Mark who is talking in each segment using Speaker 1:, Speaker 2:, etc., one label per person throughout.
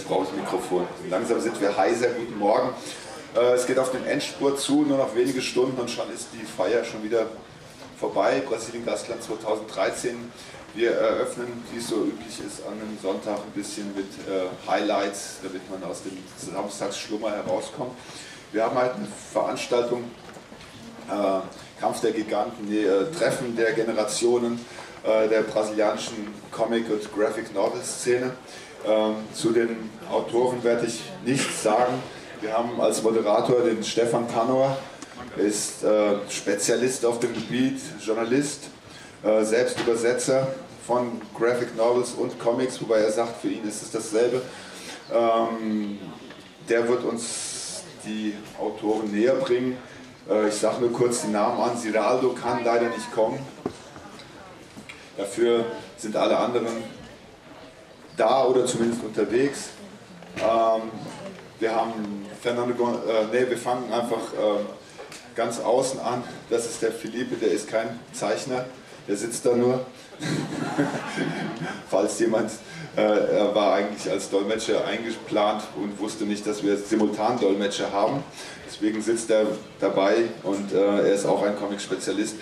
Speaker 1: Jetzt brauche ich Mikrofon. Langsam sind wir heiser. Guten Morgen. Äh, es geht auf den Endspurt zu, nur noch wenige Stunden und schon ist die Feier schon wieder vorbei. Brasilien Gastland 2013. Wir eröffnen, wie es so üblich ist, an einem Sonntag ein bisschen mit äh, Highlights, damit man aus dem Samstagsschlummer herauskommt. Wir haben halt eine Veranstaltung, äh, Kampf der Giganten, nee, Treffen der Generationen der brasilianischen Comic- und Graphic-Novel-Szene. Ähm, zu den Autoren werde ich nichts sagen. Wir haben als Moderator den Stefan Panor, ist äh, Spezialist auf dem Gebiet, Journalist, äh, selbst Übersetzer von Graphic Novels und Comics, wobei er sagt, für ihn ist es dasselbe. Ähm, der wird uns die Autoren näher bringen. Äh, ich sage nur kurz die Namen an. Siraldo kann leider nicht kommen. Dafür sind alle anderen da oder zumindest unterwegs. Ähm, wir haben Fernando, äh, nee, wir fangen einfach äh, ganz außen an. Das ist der Philippe, der ist kein Zeichner, der sitzt da nur. Falls jemand, äh, er war eigentlich als Dolmetscher eingeplant und wusste nicht, dass wir Simultan-Dolmetscher haben. Deswegen sitzt er dabei und äh, er ist auch ein Comic-Spezialist.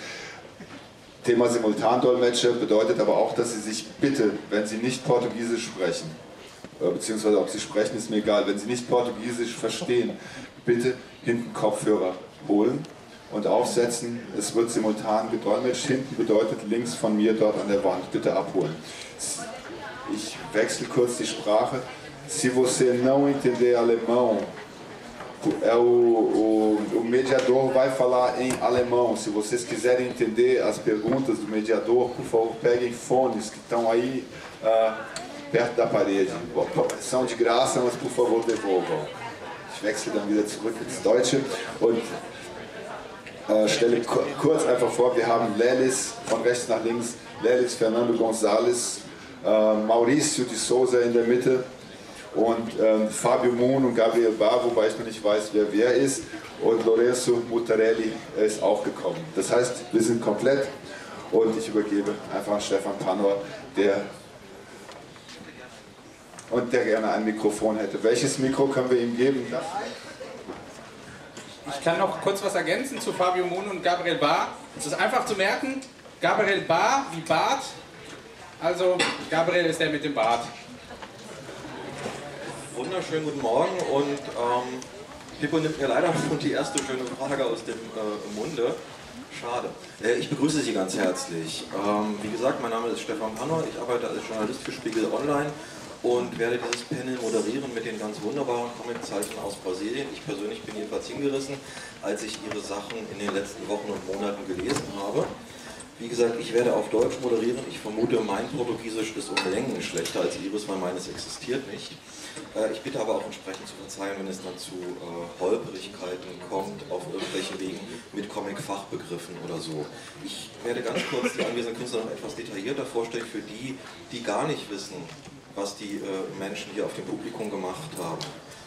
Speaker 1: Thema Simultandolmetscher bedeutet aber auch, dass Sie sich bitte, wenn Sie nicht Portugiesisch sprechen, äh, beziehungsweise ob Sie sprechen, ist mir egal, wenn Sie nicht Portugiesisch verstehen, bitte hinten Kopfhörer holen und aufsetzen. Es wird simultan gedolmetscht. Hinten bedeutet links von mir dort an der Wand. Bitte abholen. Ich wechsle kurz die Sprache. Se você não entender alemão, é o, o, o, mediador vai falar em alemão. Se vocês quiserem entender as perguntas do mediador, por favor, peguem fones que estão aí uh, perto da parede. São de graça, mas por favor devolvam. Ich wechsle dann wieder zurück ins Deutsche und äh, stelle kurz einfach vor, wir haben Lelis von rechts nach links, Lelis Fernando González, äh, Mauricio de Souza in der Mitte, und ähm, Fabio Moon und Gabriel Bar, wobei ich noch nicht weiß, wer wer ist, und Lorenzo Mutarelli ist auch gekommen. Das heißt, wir sind komplett und ich übergebe einfach an Stefan Panor, der und der gerne ein Mikrofon hätte. Welches Mikro können wir ihm geben?
Speaker 2: Ich kann noch kurz was ergänzen zu Fabio Moon und Gabriel Bar. Es ist einfach zu merken, Gabriel Bar wie Bart, also Gabriel ist der mit dem Bart
Speaker 3: wunderschönen guten Morgen und ähm, Pippo nimmt mir leider schon die erste schöne Frage aus dem äh, Munde. Schade. Äh, ich begrüße Sie ganz herzlich. Ähm, wie gesagt, mein Name ist Stefan Panner, ich arbeite als Journalist für Spiegel Online und werde dieses Panel moderieren mit den ganz wunderbaren Comiczeichen aus Brasilien. Ich persönlich bin jedenfalls hingerissen, als ich Ihre Sachen in den letzten Wochen und Monaten gelesen habe. Wie gesagt, ich werde auf Deutsch moderieren. Ich vermute, mein Portugiesisch ist um Längen schlechter als Ihres, weil meines existiert nicht. Äh, ich bitte aber auch entsprechend zu verzeihen, wenn es dann zu äh, Holperigkeiten kommt auf irgendwelchen Wegen mit Comic-Fachbegriffen oder so. Ich werde ganz kurz die anwesenden Künstler noch etwas detaillierter vorstellen für die, die gar nicht wissen, was die äh, Menschen hier auf dem Publikum gemacht haben.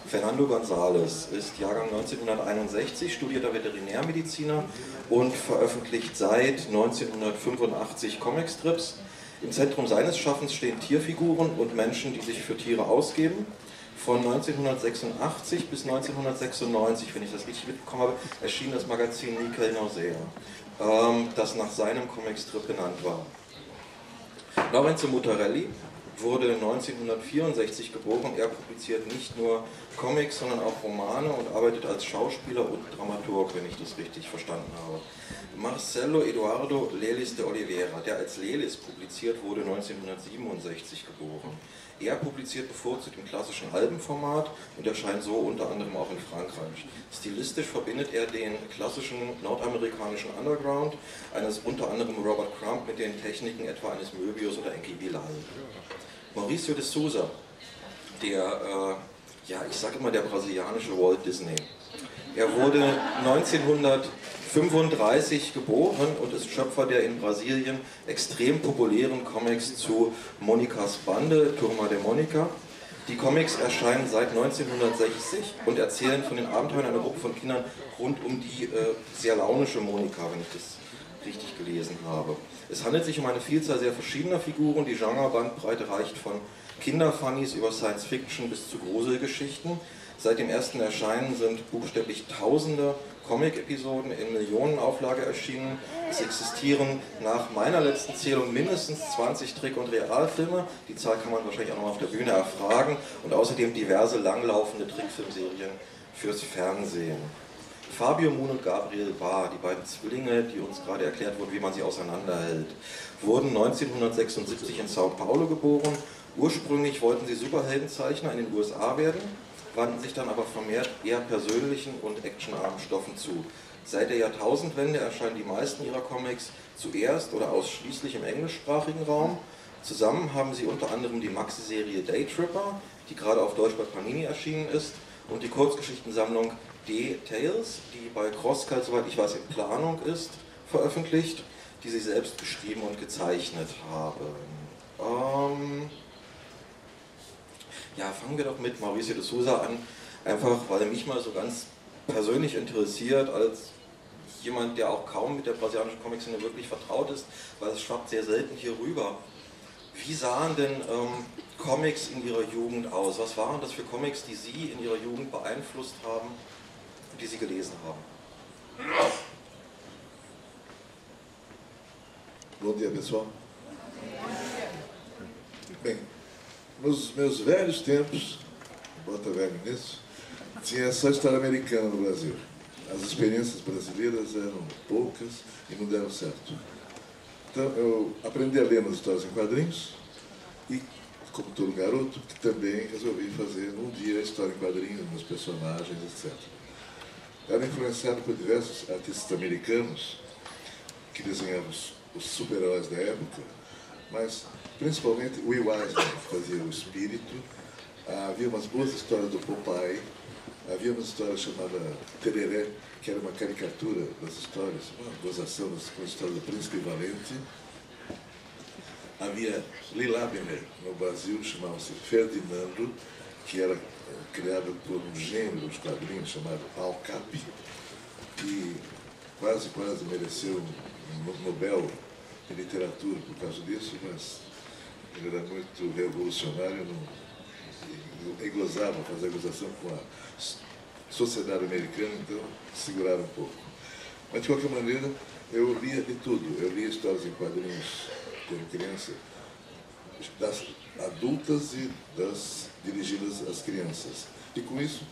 Speaker 3: Fernando González ist Jahrgang 1961, studierter Veterinärmediziner und veröffentlicht seit 1985 Comicstrips. Im Zentrum seines Schaffens stehen Tierfiguren und Menschen, die sich für Tiere ausgeben. Von 1986 bis 1996, wenn ich das richtig mitbekommen habe, erschien das Magazin Nickel Nausea, ähm, das nach seinem Comicstrip benannt war. Lorenzo Mutarelli wurde 1964 geboren. Er publiziert nicht nur Comics, sondern auch Romane und arbeitet als Schauspieler und Dramaturg, wenn ich das richtig verstanden habe. Marcelo Eduardo Lelis de Oliveira, der als Lelis publiziert wurde, 1967 geboren. Er publiziert bevorzugt im klassischen Albenformat und erscheint so unter anderem auch in Frankreich. Stilistisch verbindet er den klassischen nordamerikanischen Underground eines unter anderem Robert Crump mit den Techniken etwa eines Möbius oder Enki Bilal. Mauricio de Souza, der, äh, ja, ich sage immer der brasilianische Walt Disney. Er wurde 1935 geboren und ist Schöpfer der in Brasilien extrem populären Comics zu Monikas Bande, Turma de Monica. Die Comics erscheinen seit 1960 und erzählen von den Abenteuern einer Gruppe von Kindern rund um die äh, sehr launische Monika, wenn ich das richtig gelesen habe. Es handelt sich um eine Vielzahl sehr verschiedener Figuren. Die Genrebandbreite reicht von Kinderfunnies über Science Fiction bis zu Gruselgeschichten. Seit dem ersten Erscheinen sind buchstäblich tausende Comic-Episoden in Millionenauflage erschienen. Es existieren nach meiner letzten Zählung mindestens 20 Trick- und Realfilme. Die Zahl kann man wahrscheinlich auch noch auf der Bühne erfragen. Und außerdem diverse langlaufende Trickfilmserien fürs Fernsehen. Fabio Moon und Gabriel Barr, die beiden Zwillinge, die uns gerade erklärt wurden, wie man sie auseinanderhält, wurden 1976 in Sao Paulo geboren. Ursprünglich wollten sie Superheldenzeichner in den USA werden, wandten sich dann aber vermehrt eher persönlichen und actionarmen Stoffen zu. Seit der Jahrtausendwende erscheinen die meisten ihrer Comics zuerst oder ausschließlich im englischsprachigen Raum. Zusammen haben sie unter anderem die Maxi-Serie Daytripper, die gerade auf Deutsch bei Panini erschienen ist, und die Kurzgeschichtensammlung D-Tales, die bei Crosscut, soweit ich weiß, in Planung ist, veröffentlicht, die sie selbst geschrieben und gezeichnet haben. Ähm ja, fangen wir doch mit Mauricio de Souza an, einfach weil er mich mal so ganz persönlich interessiert, als jemand, der auch kaum mit der brasilianischen Comic-Szene wirklich vertraut ist, weil es schwappt sehr selten hier rüber. Wie sahen denn ähm, Comics in Ihrer Jugend aus? Was waren das für Comics, die Sie in Ihrer Jugend beeinflusst haben die Sie gelesen haben?
Speaker 4: Bom dia, pessoal. Bem, nos meus velhos tempos, bota velho nisso, tinha só história americana no Brasil. As experiências brasileiras eram poucas e não deram certo. Então eu aprendi a ler nas histórias em quadrinhos e, como todo garoto, que também resolvi fazer um dia história em quadrinhos, meus personagens, etc. Era influenciado por diversos artistas americanos que desenhavam os super-heróis da época, mas principalmente Will Eisner, que fazia o espírito. Havia umas boas histórias do Popeye, havia uma história chamada Tereré, que era uma caricatura das histórias, uma gozação com a história do Príncipe Valente. Havia Lilabner no Brasil, chamava-se Ferdinando, que era criado por um gênero dos quadrinhos chamado Al Capi, que quase, quase mereceu um Nobel em literatura por causa disso, mas ele era muito revolucionário não, e, gozava fazer gozação com a sociedade americana, então seguraram um pouco. Mas de qualquer maneira, eu lia de tudo. Eu lia histórias em quadrinhos quando criança, das adultas e das dirigidas às crianças. E com isso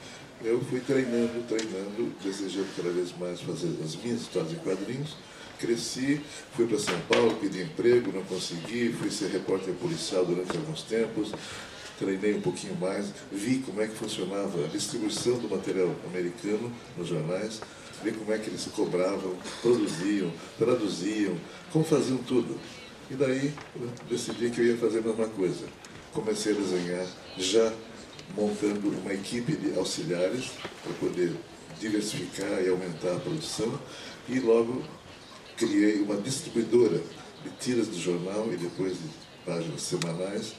Speaker 4: eu fui treinando, treinando, desejando cada vez mais fazer as minhas histórias em quadrinhos. Cresci, fui para São Paulo, pedi emprego, não consegui, fui ser repórter policial durante alguns tempos, treinei um pouquinho mais, vi como é que funcionava a distribuição do material americano nos jornais, vi como é que eles cobravam, produziam, traduziam, como faziam tudo. E daí decidi que eu ia fazer a mesma coisa. Comecei a desenhar já montando uma equipe de auxiliares para poder diversificar e aumentar a produção e logo criei uma distribuidora de tiras do jornal e depois de páginas semanais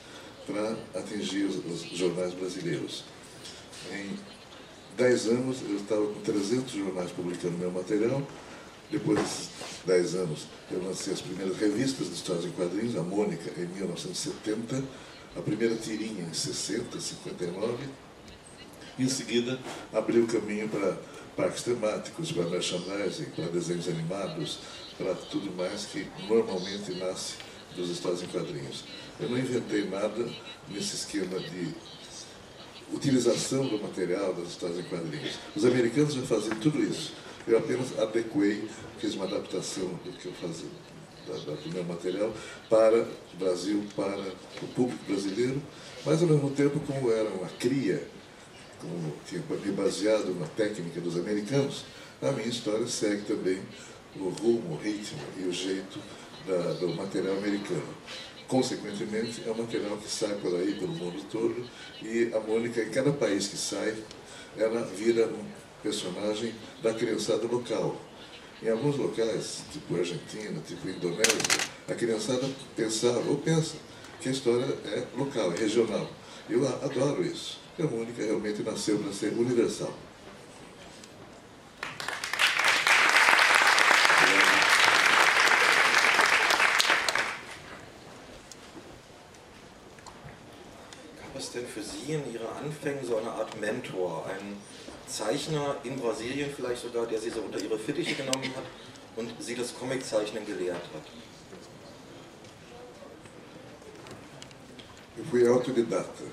Speaker 4: para atingir os, os, jornais brasileiros. Em 10 anos eu estava com 300 jornais publicando meu material. Depois desses 10 anos eu lancei as primeiras revistas de histórias em quadrinhos, a Mônica em 1970, a primeira tirinha em 60, 59. E em seguida abri o caminho para parques temáticos, para merchandising, para desenhos animados, para tudo mais que normalmente nasce dos histórias em quadrinhos. Eu não inventei nada nesse esquema de utilização do material das histórias em quadrinhos. Os americanos já faziam tudo isso. Eu apenas adequei, fiz uma adaptação do que eu fazia, da, do meu material, para o Brasil, para o público brasileiro, mas ao mesmo tempo, como era uma cria, como tinha me baseado na técnica dos americanos, a minha história segue também o rumo, o ritmo e o jeito da, do material americano. Consequentemente, é um material que sai por aí, pelo mundo todo, e a Mônica, em cada país que sai, ela vira um personagem da criançada local. Em alguns locais, tipo Argentina, tipo Indonésia, a criançada pensava, ou pensa, que a história é local, é regional. Eu adoro isso. A Mônica realmente nasceu para ser universal.
Speaker 3: Anfängen so eine Art Mentor, ein Zeichner in Brasilien vielleicht sogar, der sie so unter ihre Fittiche genommen hat und sie das Comiczeichnen gelehrt hat?
Speaker 4: Eu fui autodidata.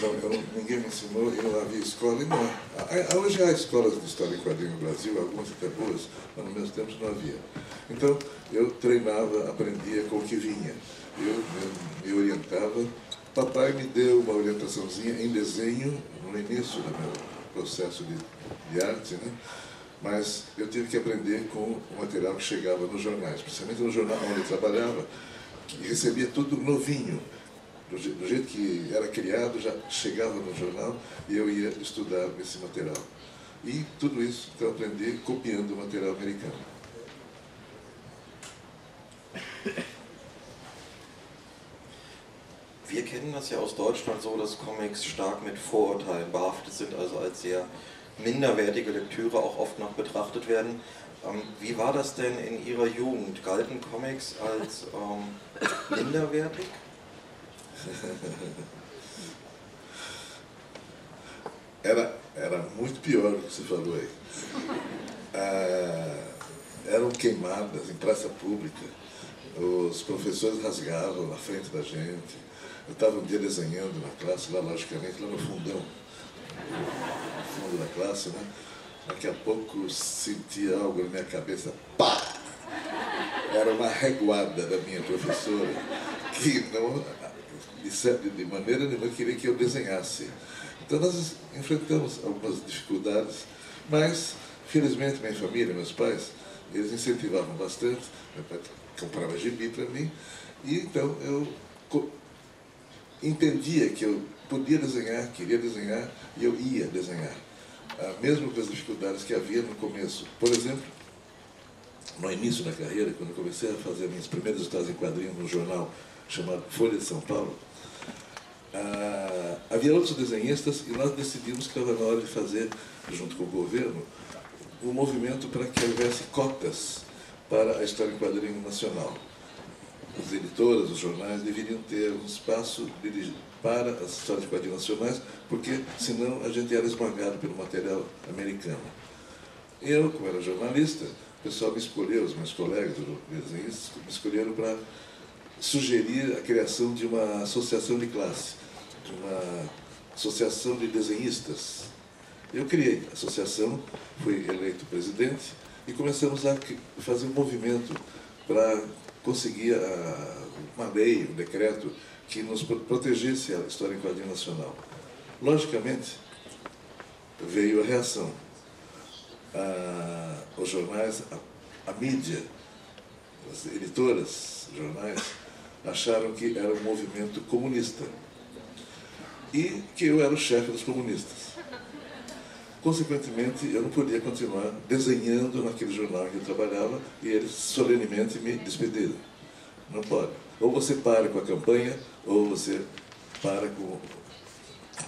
Speaker 4: Não, eu, ninguém me ensinou, eu não havia escola e não. Hoje há escolas de história em quadrinho no Brasil, algumas até boas, mas nos meus tempos não havia. Então eu treinava, aprendia com o que vinha. Eu, eu me orientava. Papai me deu uma orientaçãozinha em desenho no início do meu processo de, de arte, né? mas eu tive que aprender com o material que chegava nos jornais, principalmente no jornal onde eu trabalhava, que recebia tudo novinho do, do jeito que era criado, já chegava no jornal e eu ia estudar esse material. E tudo isso então aprendi copiando o material americano.
Speaker 3: Wir kennen das ja aus Deutschland so, dass Comics stark mit Vorurteilen behaftet sind, also als sehr minderwertige Lektüre auch oft noch betrachtet werden. Ähm, wie war das denn in Ihrer Jugend? Galten Comics als ähm, minderwertig?
Speaker 4: Era, era muito pior do que você falou aí. Ah, eram queimadas em praça pública. Os professores rasgavam na frente da gente. Eu estava um dia desenhando na classe, lá logicamente, lá no fundão, no fundo da classe, né? Daqui a pouco senti algo na minha cabeça, pá! Era uma reguada da minha professora, que não, de, maneira nenhuma queria que eu desenhasse. Então nós enfrentamos algumas dificuldades, mas felizmente minha família, meus pais, eles incentivavam bastante, meu pai comprava gibi para mim, e então eu entendia que eu podia desenhar, queria desenhar e eu ia desenhar. Ah, mesmo com as dificuldades que havia no começo. Por exemplo, no início da carreira, quando eu comecei a fazer minhas primeiras histórias em quadrinhos no jornal chamado Folha de São Paulo, ah, havia outros desenhistas e nós decidimos que estava na hora de fazer, junto com o governo, um movimento para que houvesse cotas para a história em quadrinho nacional as editoras, os jornais deveriam ter um espaço para as histórias de quadrinhos nacionais, porque senão a gente era esmagado pelo material americano. Eu, como era jornalista, o pessoal me escolheu, os meus colegas, desenhistas, me escolheram para sugerir a criação de uma associação de classe, de uma associação de desenhistas. Eu criei a associação, fui eleito presidente e começamos a fazer um movimento para conseguia uma lei, um decreto que nos protegesse a história em quadrinho nacional. Logicamente, veio a reação. Ah, os jornais, a, a mídia, as editoras, jornais, acharam que era um movimento comunista e que eu era o chefe dos comunistas. Consequentemente, eu não podia continuar desenhando naquele jornal que eu trabalhava e eles solenemente me despediram. Não pode. Ou você para com a campanha, ou você para com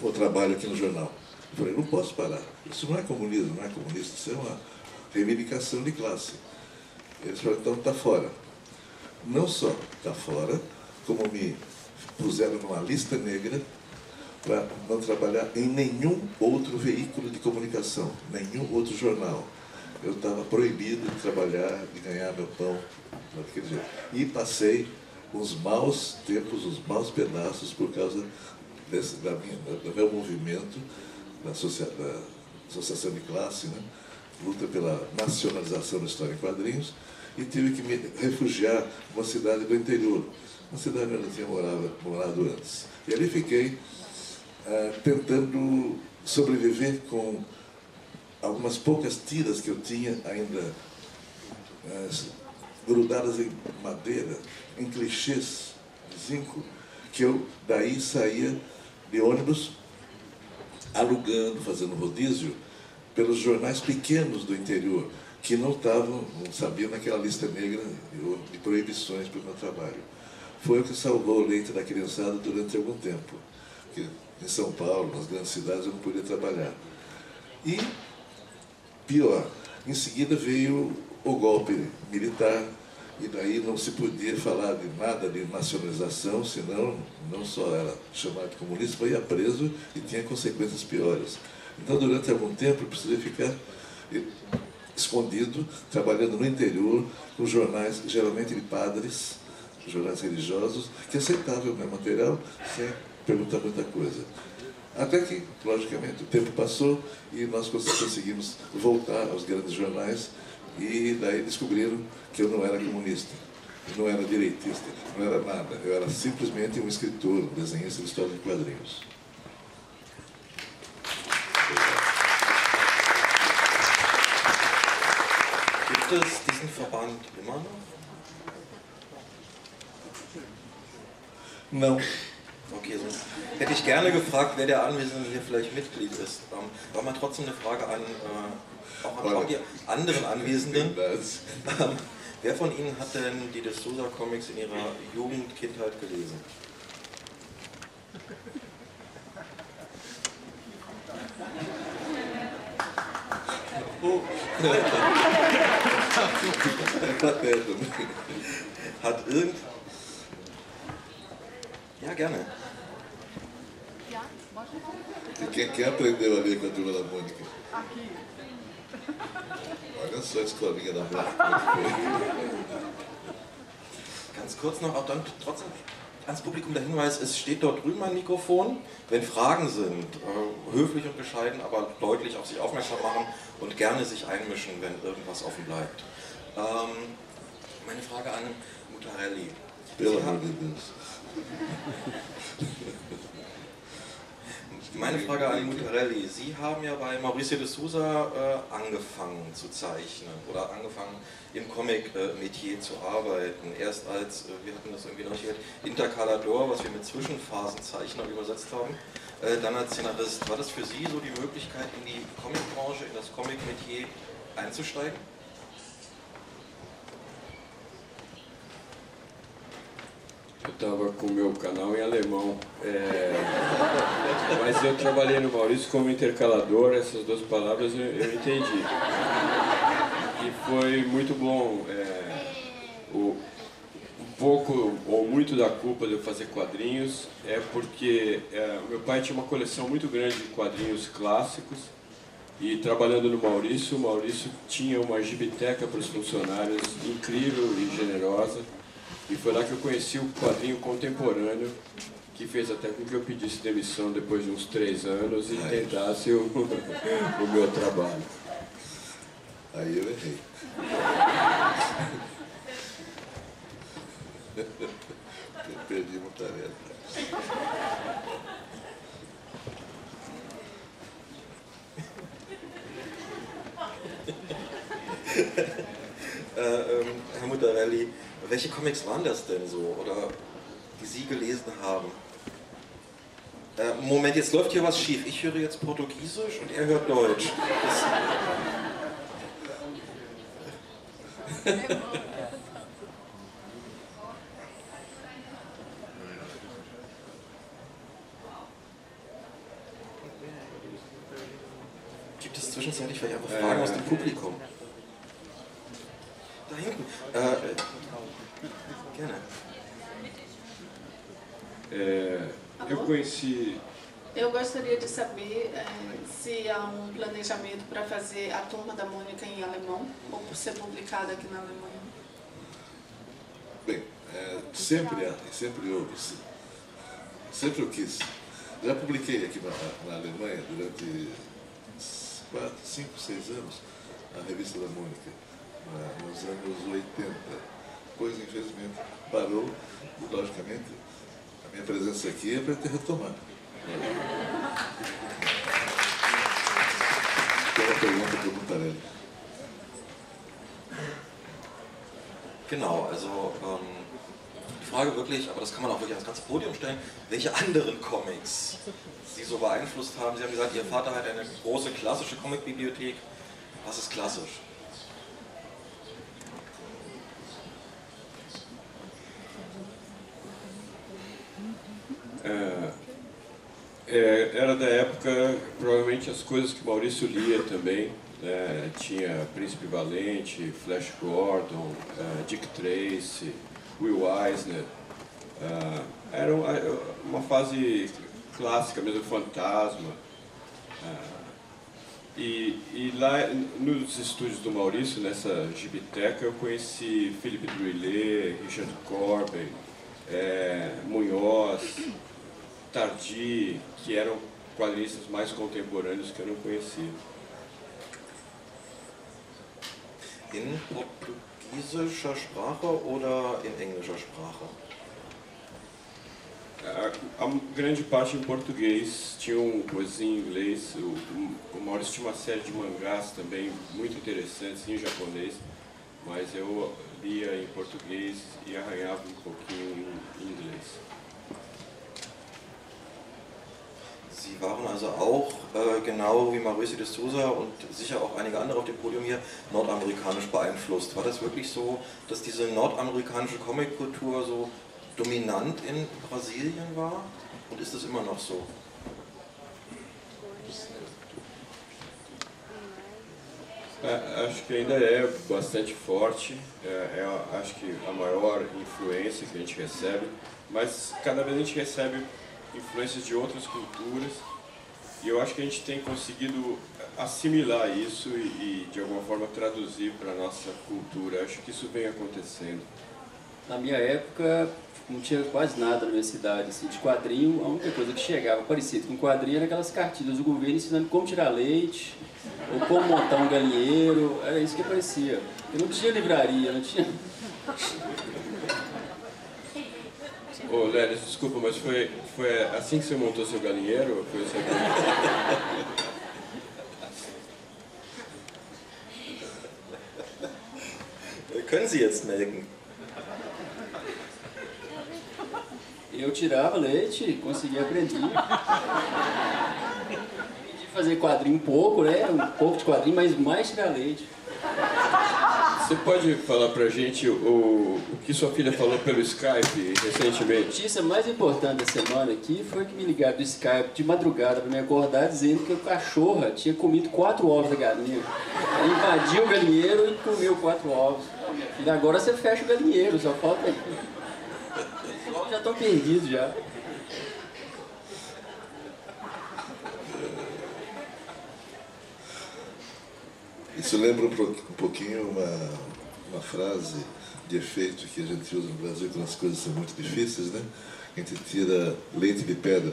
Speaker 4: o trabalho aqui no jornal. Eu falei, não posso parar. Isso não é comunismo, não é comunista, isso é uma reivindicação de classe. Eles falaram, então está fora. Não só está fora, como me puseram numa lista negra para não trabalhar em nenhum outro veículo de comunicação, nenhum outro jornal. Eu estava proibido de trabalhar, de ganhar meu pão daquele jeito. E passei os maus tempos, os maus pedaços por causa desse, da minha, do meu movimento, da, associa, da associação de classe, né? luta pela nacionalização da história em quadrinhos, e tive que me refugiar numa cidade do interior, uma cidade onde eu não tinha morado, morado antes. E ali fiquei tentando sobreviver com algumas poucas tiras que eu tinha ainda eh, grudadas em madeira, em clichês de zinco, que eu daí saía de ônibus alugando, fazendo rodízio pelos jornais pequenos do interior, que não estavam, não sabiam naquela lista negra de proibições para o meu trabalho. Foi o que salvou o leite da criançada durante algum tempo. Em São Paulo, nas grandes cidades, eu não podia trabalhar. E, pior, em seguida veio o golpe militar e daí não se podia falar de nada de nacionalização, senão não só era chamado de comunista, mas ia preso e tinha consequências piores. Então, durante algum tempo, eu precisei ficar escondido, trabalhando no interior, com jornais, geralmente de padres, jornais religiosos, que aceitavam o meu material sem perguntar muita coisa. Até que, logicamente, o tempo passou e nós conseguimos voltar aos grandes jornais e daí descobriram que eu não era comunista, não era direitista, não era nada. Eu era simplesmente um escritor, um desenhista de história de quadrinhos.
Speaker 3: Gibt es diesen Verband immer noch?
Speaker 4: Não.
Speaker 3: Okay, sonst hätte ich gerne gefragt, wer der Anwesende hier vielleicht Mitglied ist. Ähm, aber mal trotzdem eine Frage an, äh, auch, an auch die anderen Anwesenden. Ähm, wer von Ihnen hat denn die De Sousa Comics in ihrer Jugend, Kindheit gelesen? Oh. Hat irgend. Ja, gerne.
Speaker 4: Quem, quem aprendeu a ler com a turma da Mônica? Aqui. Olha só a escolinha da Mônica.
Speaker 3: Ganz kurz noch, auch dann trotzdem ans Publikum der Hinweis, es steht dort drüben ein Mikrofon. Wenn Fragen sind, äh, höflich und bescheiden, aber deutlich auf sich aufmerksam machen und gerne sich einmischen, wenn irgendwas offen bleibt. Ähm, meine Frage an Mutarelli.
Speaker 4: Amor de Deus.
Speaker 3: Meine Frage an Mutarelli. Sie haben ja bei Mauricio de Sousa äh, angefangen zu zeichnen oder angefangen im Comic-Metier äh, zu arbeiten. Erst als, äh, wir hatten das irgendwie noch hier, Intercalador, was wir mit Zwischenphasenzeichner übersetzt haben, äh, dann als Szenarist. War das für Sie so die Möglichkeit, in die Comic-Branche, in das Comic-Metier einzusteigen?
Speaker 5: Eu estava com o meu canal em alemão. É... Mas eu trabalhei no Maurício como intercalador, essas duas palavras eu, eu entendi. E foi muito bom. É... O... Um pouco ou muito da culpa de eu fazer quadrinhos é porque é, meu pai tinha uma coleção muito grande de quadrinhos clássicos e trabalhando no Maurício, o Maurício tinha uma gibiteca para os funcionários incrível e generosa. E foi lá que eu conheci o quadrinho contemporâneo, que fez até com que eu pedisse demissão depois de uns três anos e tentasse o, o meu trabalho.
Speaker 4: Aí eu errei.
Speaker 3: Welche Comics waren das denn so oder die Sie gelesen haben? Äh, Moment, jetzt läuft hier was schief. Ich höre jetzt Portugiesisch und er hört Deutsch. Gibt es zwischenzeitlich vielleicht einfach Fragen aus dem Publikum?
Speaker 6: Planejamento para fazer a Turma da Mônica em alemão ou por ser publicada aqui na Alemanha.
Speaker 4: Bem, é, sempre sempre houve, sempre eu quis. Já publiquei aqui na, na Alemanha durante quatro, cinco, seis anos a revista da Mônica, nos anos 80. Depois, infelizmente, parou e, logicamente, a minha presença aqui é para ter retomado. Pergunta para o Mutarelli.
Speaker 3: Genau, also ähm, die Frage wirklich, aber das kann man auch wirklich ans ganze Podium stellen, welche anderen Comics Sie so beeinflusst haben. Sie haben gesagt, Ihr Vater hat eine große klassische Comicbibliothek. Was ist klassisch?
Speaker 5: É, é, era da época, provavelmente as coisas que Maurício lia também, né? tinha Príncipe Valente, Flash Gordon, uh, Dick Tracy, Will Eisner. Uh, era uma fase clássica mesmo, Fantasma. Uh, e, e, lá nos estúdios do Maurício, nessa gibiteca, eu conheci Philippe Drouillet, Richard Corbin, é, Munhoz, Tardy, que eram quadrinistas mais contemporâneos que eu não conhecia.
Speaker 3: In portugiesischer Sprache oder in englischer Sprache?
Speaker 5: A, a grande parte em português, tinha um coisa em inglês, o, o Maurício tinha uma série de mangás também muito interessantes em japonês, mas eu lia em português e arranhava um pouquinho em inglês.
Speaker 3: Sie waren also auch, äh, genau wie Mauricio de Souza und sicher auch einige andere auf dem Podium hier, nordamerikanisch beeinflusst. War das wirklich so, dass diese nordamerikanische Comickultur so dominant in Brasilien war? Und ist das immer noch so?
Speaker 5: Acho que ainda é bastante forte, é, é, acho que a maior influência que a gente recebe, mas cada vez a gente recebe influências de outras culturas e eu acho que a gente tem conseguido assimilar isso e, e de alguma forma traduzir para a nossa cultura. Acho que isso vem acontecendo.
Speaker 7: Na minha época não tinha quase nada na minha cidade assim, de quadrinho, a única coisa que chegava parecido com quadrinho era aquelas cartilhas do governo ensinando como tirar leite, ou como montar um galinheiro, era isso que aparecia. Eu não tinha livraria, não tinha.
Speaker 5: Ô, Lélis, desculpa, mas foi, foi assim que você montou seu galinheiro? Foi isso aqui?
Speaker 3: Können Sie jetzt melken?
Speaker 7: Eu tirava leite, conseguia aprender. Aprendi fazer quadrinho um pouco, né? Um pouco de quadrinho, mas mais tirar leite.
Speaker 5: Você pode falar pra gente o, o que sua filha falou pelo Skype recentemente?
Speaker 7: A notícia mais importante da semana aqui foi que me ligaram do Skype de madrugada para me acordar dizendo que a cachorra tinha comido quatro ovos da galinha. Ela invadiu o galinheiro e comeu quatro ovos. E agora você fecha o galinheiro, só falta. Os ovos já estão perdidos já.
Speaker 4: Isso lembra um pouquinho uma, uma frase de efeito que a gente usa no Brasil quando as coisas são muito difíceis, né? A gente tira leite de pedra.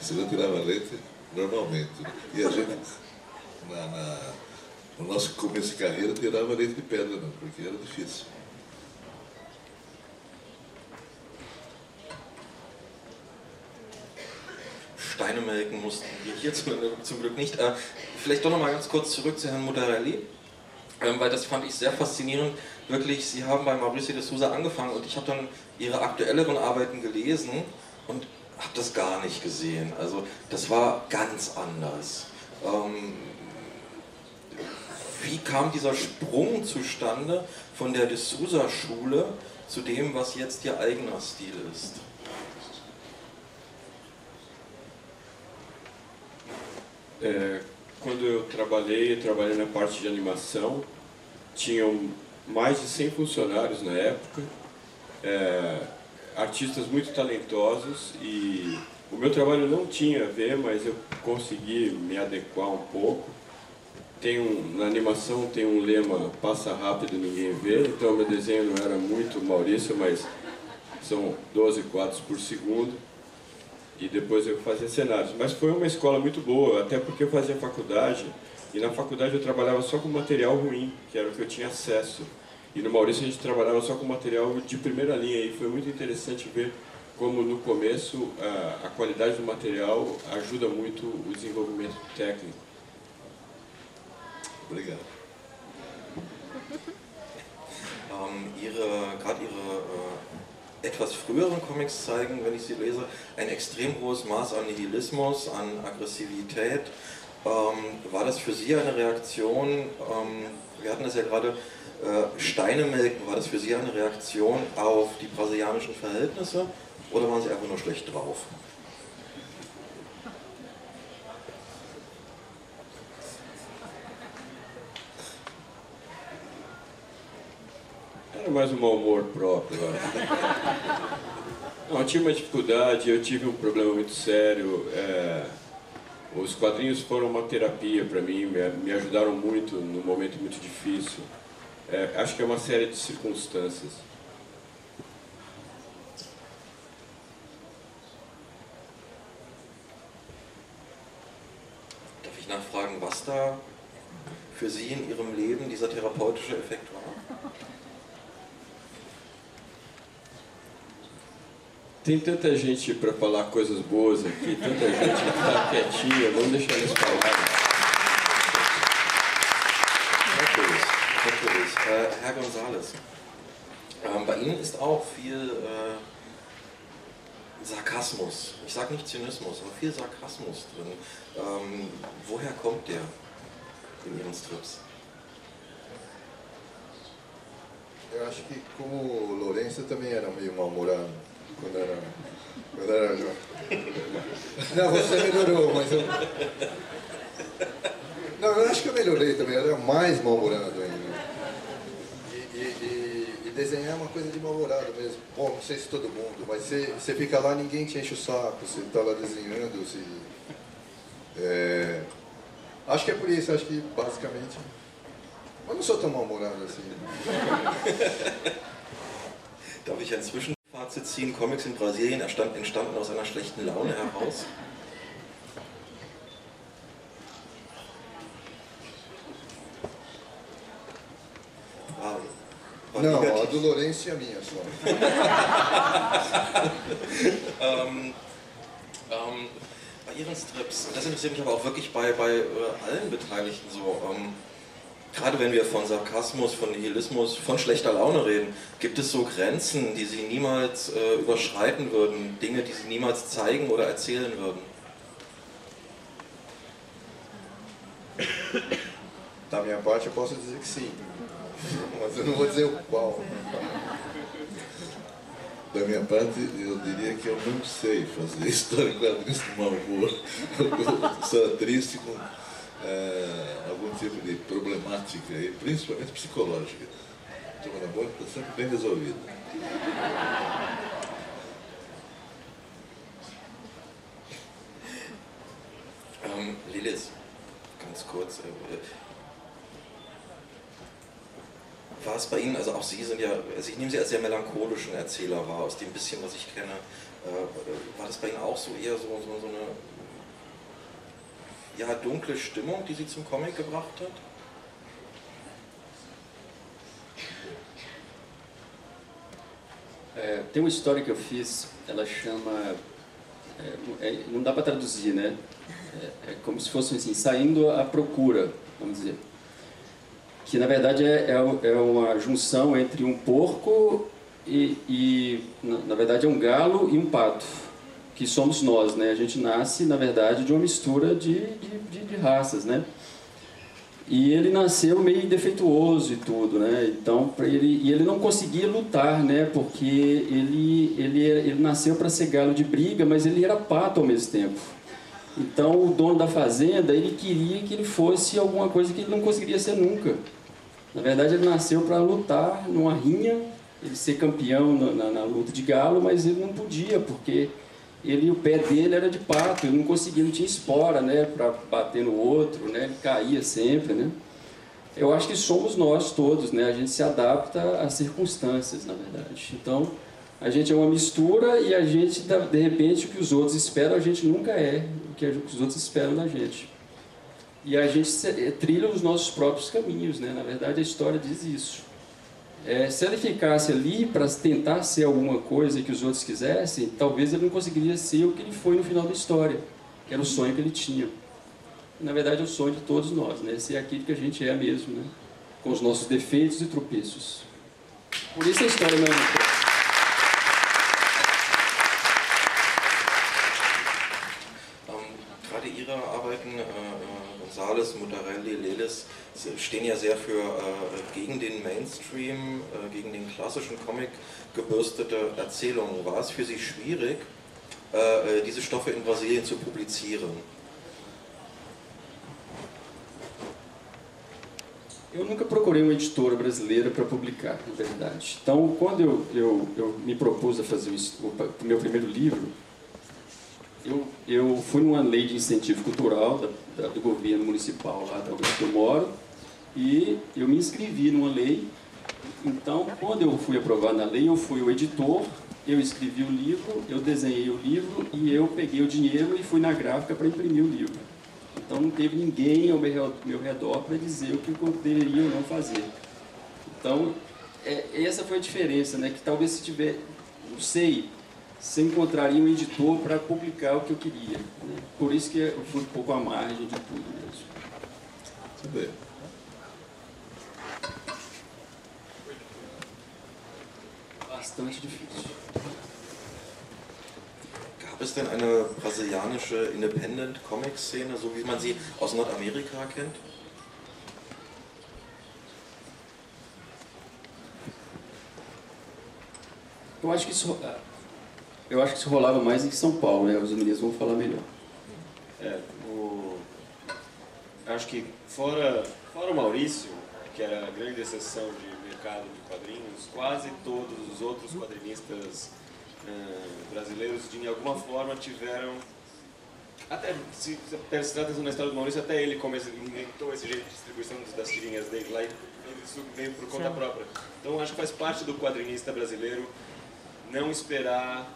Speaker 4: Você não tirava leite normalmente. E a gente, na, na, no nosso começo de carreira, tirava leite de pedra, não, porque era difícil.
Speaker 3: Steine melken mussten wir hier zum Glück nicht. Äh, vielleicht doch noch mal ganz kurz zurück zu Herrn Mutarelli, ähm, weil das fand ich sehr faszinierend. Wirklich, Sie haben bei Mauricio de Souza angefangen und ich habe dann Ihre aktuelleren Arbeiten gelesen und habe das gar nicht gesehen. Also das war ganz anders. Ähm, wie kam dieser Sprung zustande von der de Souza Schule zu dem, was jetzt Ihr eigener Stil ist?
Speaker 5: É, quando eu trabalhei, eu trabalhei na parte de animação, tinham mais de 100 funcionários na época, é, artistas muito talentosos e o meu trabalho não tinha a ver, mas eu consegui me adequar um pouco. Tem um, na animação tem um lema passa rápido ninguém vê, então meu desenho não era muito Maurício, mas são 12 quadros por segundo e depois eu fazia cenários. Mas foi uma escola muito boa, até porque eu fazia faculdade e na faculdade eu trabalhava só com material ruim, que era o que eu tinha acesso. E no Maurício a gente trabalhava só com material de primeira linha e foi muito interessante ver como no começo a, a qualidade do material ajuda muito o desenvolvimento técnico.
Speaker 4: Obrigado.
Speaker 3: Ähm, ihre, gerade Ihre äh, etwas früheren Comics zeigen, wenn ich sie lese, ein extrem hohes Maß an Nihilismus, an Aggressivität. Ähm, war das für Sie eine Reaktion, ähm, wir hatten das ja gerade, äh, Steine melken, war das für Sie eine Reaktion auf die brasilianischen Verhältnisse oder waren Sie einfach nur schlecht drauf?
Speaker 5: Era mais um mau humor próprio, eu acho. Não, eu tive uma dificuldade, eu tive um problema muito sério. é, os quadrinhos foram uma terapia para mim, me, me ajudaram muito num momento muito difícil. É, acho que é uma série de circunstâncias.
Speaker 3: Darf ich nachfragen, was da für Sie in Ihrem Leben dieser therapeutische Effekt war?
Speaker 5: Tem tanta gente para falar coisas boas aqui, tanta gente que está quietinha, vamos deixar eles falarem.
Speaker 3: Natürlich. Äh, Herr Gonzales, ähm, bei Ihnen ist auch viel äh, Sarkasmus. Ich sage nicht Zynismus, aber viel Sarkasmus drin. Ähm, woher kommt der in Ihren Strips?
Speaker 8: Eu acho que como o Lourenço também era meio mal-humorado quando era, quando era jovem. Não, você melhorou, mas eu. Não, eu acho que eu melhorei também, eu era mais mal-humorado ainda. E, e, e- desenhar é uma coisa de mal-humorado mesmo. Bom, não sei se todo mundo, mas você, você fica lá, ninguém te enche o saco, você tá lá desenhando, você. É, acho que é por isso, acho que basicamente. Mas não sou tão mal-humorado assim.
Speaker 3: Darf ich ein Zwischenfazit ziehen? Comics in Brasilien entstanden aus einer schlechten Laune heraus.
Speaker 8: Não, a do Lourenço e a minha só.
Speaker 3: ähm, ähm, bei Ihren Strips, das interessiert mich aber auch wirklich bei, bei äh, allen Beteiligten so, ähm, gerade wenn wir von Sarkasmus, von Nihilismus, von schlechter Laune reden, gibt es so Grenzen, die Sie niemals äh, überschreiten würden, Dinge, die Sie niemals zeigen oder erzählen würden?
Speaker 8: Da minha parte eu posso dizer que sim. Mas eu não vou dizer o qual.
Speaker 4: Da minha parte, eu diria que eu não sei fazer história em quadrinhos com mau humor. Eu sou triste com eh, algum tipo de problemática, e principalmente psicológica. Turma da Mônica está sempre bem resolvida.
Speaker 3: Ähm, Lilis, ganz kurz. Äh, war es bei Ihnen, also auch Sie sind ja, also ich nehme Sie als sehr melancholischen Erzähler wahr, aus dem bisschen, was ich kenne. Äh, war das bei Ihnen auch so eher so, so, so eine ja, dunkle Stimmung, die Sie zum Comic gebracht hat?
Speaker 7: É, tem uma história que eu fiz, ela chama. é, é, não dá para traduzir, né? É, é como se fosse assim, saindo à procura, vamos dizer. Que na verdade é, é, é uma junção entre um porco e, e, na, na verdade, é um galo e um pato, que somos nós, né? A gente nasce, na verdade, de uma mistura de, de, de, raças, né? E ele nasceu meio defeituoso e tudo, né? Então, ele, e ele não conseguia lutar, né? Porque ele, ele, ele nasceu para ser galo de briga, mas ele era pato ao mesmo tempo. Então, o dono da fazenda, ele queria que ele fosse alguma coisa que ele não conseguiria ser nunca. Na verdade, ele nasceu para lutar numa rinha, ele ser campeão na, na, na luta de galo, mas ele não podia, porque ele, o pé dele era de pato, ele não conseguia, não tinha espora, né, para bater no outro, né, ele caía sempre, né. Eu acho que somos nós todos, né, a gente se adapta às circunstâncias, na verdade. Então, a gente é uma mistura e a gente, de repente, o que os outros esperam, a gente nunca é o que os outros esperam da gente. E a gente trilha os nossos próprios caminhos, né, na verdade a história diz isso. É, se ele ficasse ali para tentar ser alguma coisa que os outros quisessem, talvez ele não conseguiria ser o que ele foi no final da história, que era o sonho que ele tinha. Na verdade, é o sonho de todos nós, né? Ser aquilo que a gente é mesmo, né? Com os nossos defeitos e tropeços. Por isso a história não é uma
Speaker 3: Gonzales, Mutarelli, Lelis, stehen ja sehr für äh, gegen den Mainstream, äh, gegen den klassischen Comic gebürstete Erzählungen. War es für Sie schwierig, äh, äh, diese Stoffe in Brasilien zu publizieren?
Speaker 7: Eu nunca procurei uma editora brasileira para publicar, na verdade. Então, quando eu, eu, eu me propus a fazer o, o meu primeiro livro, eu, eu fui numa lei de incentivo cultural da, da, do governo municipal lá da onde eu moro e eu me inscrevi numa lei. Então, quando eu fui aprovado na lei, eu fui o editor, eu escrevi o livro, eu desenhei o livro e eu peguei o dinheiro e fui na gráfica para imprimir o livro. Então não teve ninguém ao meu redor para dizer o que eu deveria ou não fazer. Então, é, essa foi a diferença, né? Que talvez se tiver, não sei, se encontraria um editor para publicar o que eu queria. Né? Por isso que eu fui um pouco à margem de tudo mesmo.
Speaker 4: Muito bem.
Speaker 7: Bastante difícil.
Speaker 3: Gab es denn eine brasilianische Independent-Comic-Szene, so wie man sie aus Nordamerika kennt?
Speaker 7: Eu acho que isso, eu acho que isso rolava mais em São Paulo, né? Os meninos vão falar melhor.
Speaker 9: É, o... acho que fora, fora o Maurício, que era a grande exceção de mercado de quadrinhos, quase todos os outros quadrinistas uh, brasileiros de alguma forma tiveram até se prestar atenção na história do Maurício, até ele começou, inventou esse jeito de distribuição das tirinhas dele lá e isso veio por conta própria. Então acho que faz parte do quadrinista brasileiro não esperar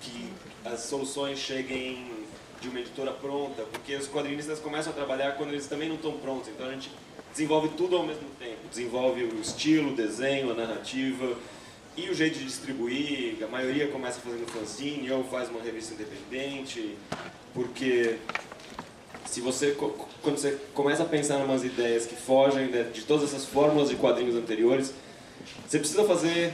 Speaker 9: que as soluções cheguem de uma editora pronta, porque os quadrinistas começam a trabalhar quando eles também não estão prontos. Então a gente desenvolve tudo ao mesmo tempo. Desenvolve o estilo, o desenho, a narrativa e o jeito de distribuir. A maioria começa fazendo fanzine ou faz uma revista independente, porque se você quando você começa a pensar em umas ideias que fogem de, de todas essas fórmulas de quadrinhos anteriores, você precisa fazer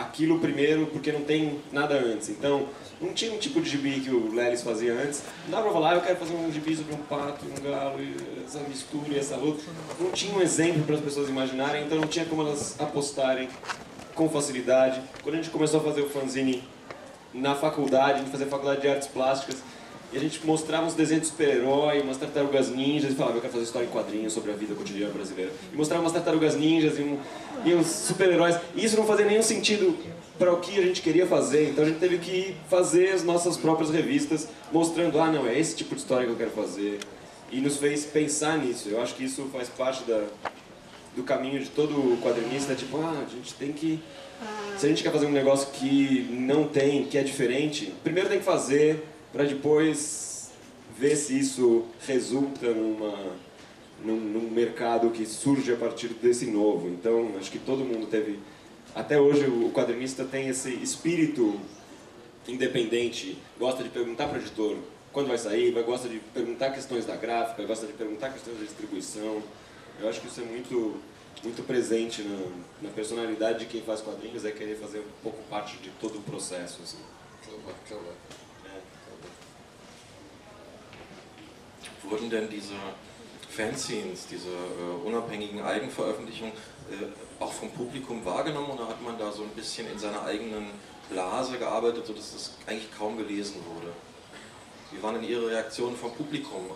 Speaker 9: aquilo primeiro porque não tem nada antes. Então, não tinha um tipo de gibi que o Lelis fazia antes. Não dá pra falar, ah, eu quero fazer um gibi sobre um pato, um galo, essa mistura e essa luta. Não tinha um exemplo para as pessoas imaginarem, então não tinha como elas apostarem com facilidade. Quando a gente começou a fazer o fanzine na faculdade, a gente fazia faculdade de artes plásticas, e a gente mostrava uns desenhos de super-herói, umas tartarugas ninjas, e falava, eu quero fazer história em quadrinhos sobre a vida cotidiana brasileira. E mostrava umas tartarugas ninjas e, um, e uns super-heróis. E isso não fazia nenhum sentido para o que a gente queria fazer, então a gente teve que fazer as nossas próprias revistas, mostrando, ah, não, é esse tipo de história que eu quero fazer. E nos fez pensar nisso. Eu acho que isso faz parte da, do caminho de todo quadrinista, tipo, ah, a gente tem que se a gente quer fazer um negócio que não tem, que é diferente, primeiro tem que fazer para depois ver se isso resulta numa, num, num, mercado que surge a partir desse novo. Então, acho que todo mundo teve. Até hoje, o quadrinista tem esse espírito independente, gosta de perguntar para o editor quando vai sair, vai, gosta de perguntar questões da gráfica, gosta de perguntar questões da distribuição. Eu acho que isso é muito, muito presente na, na personalidade de quem faz quadrinhos, é querer fazer um pouco parte de todo o processo. Assim.
Speaker 3: Wurden denn diese Fanzines, diese äh, unabhängigen Eigenveröffentlichungen äh, auch vom Publikum wahrgenommen oder hat man da so ein bisschen in seiner eigenen Blase gearbeitet, sodass das eigentlich kaum gelesen wurde? Wie waren denn Ihre Reaktionen vom Publikum?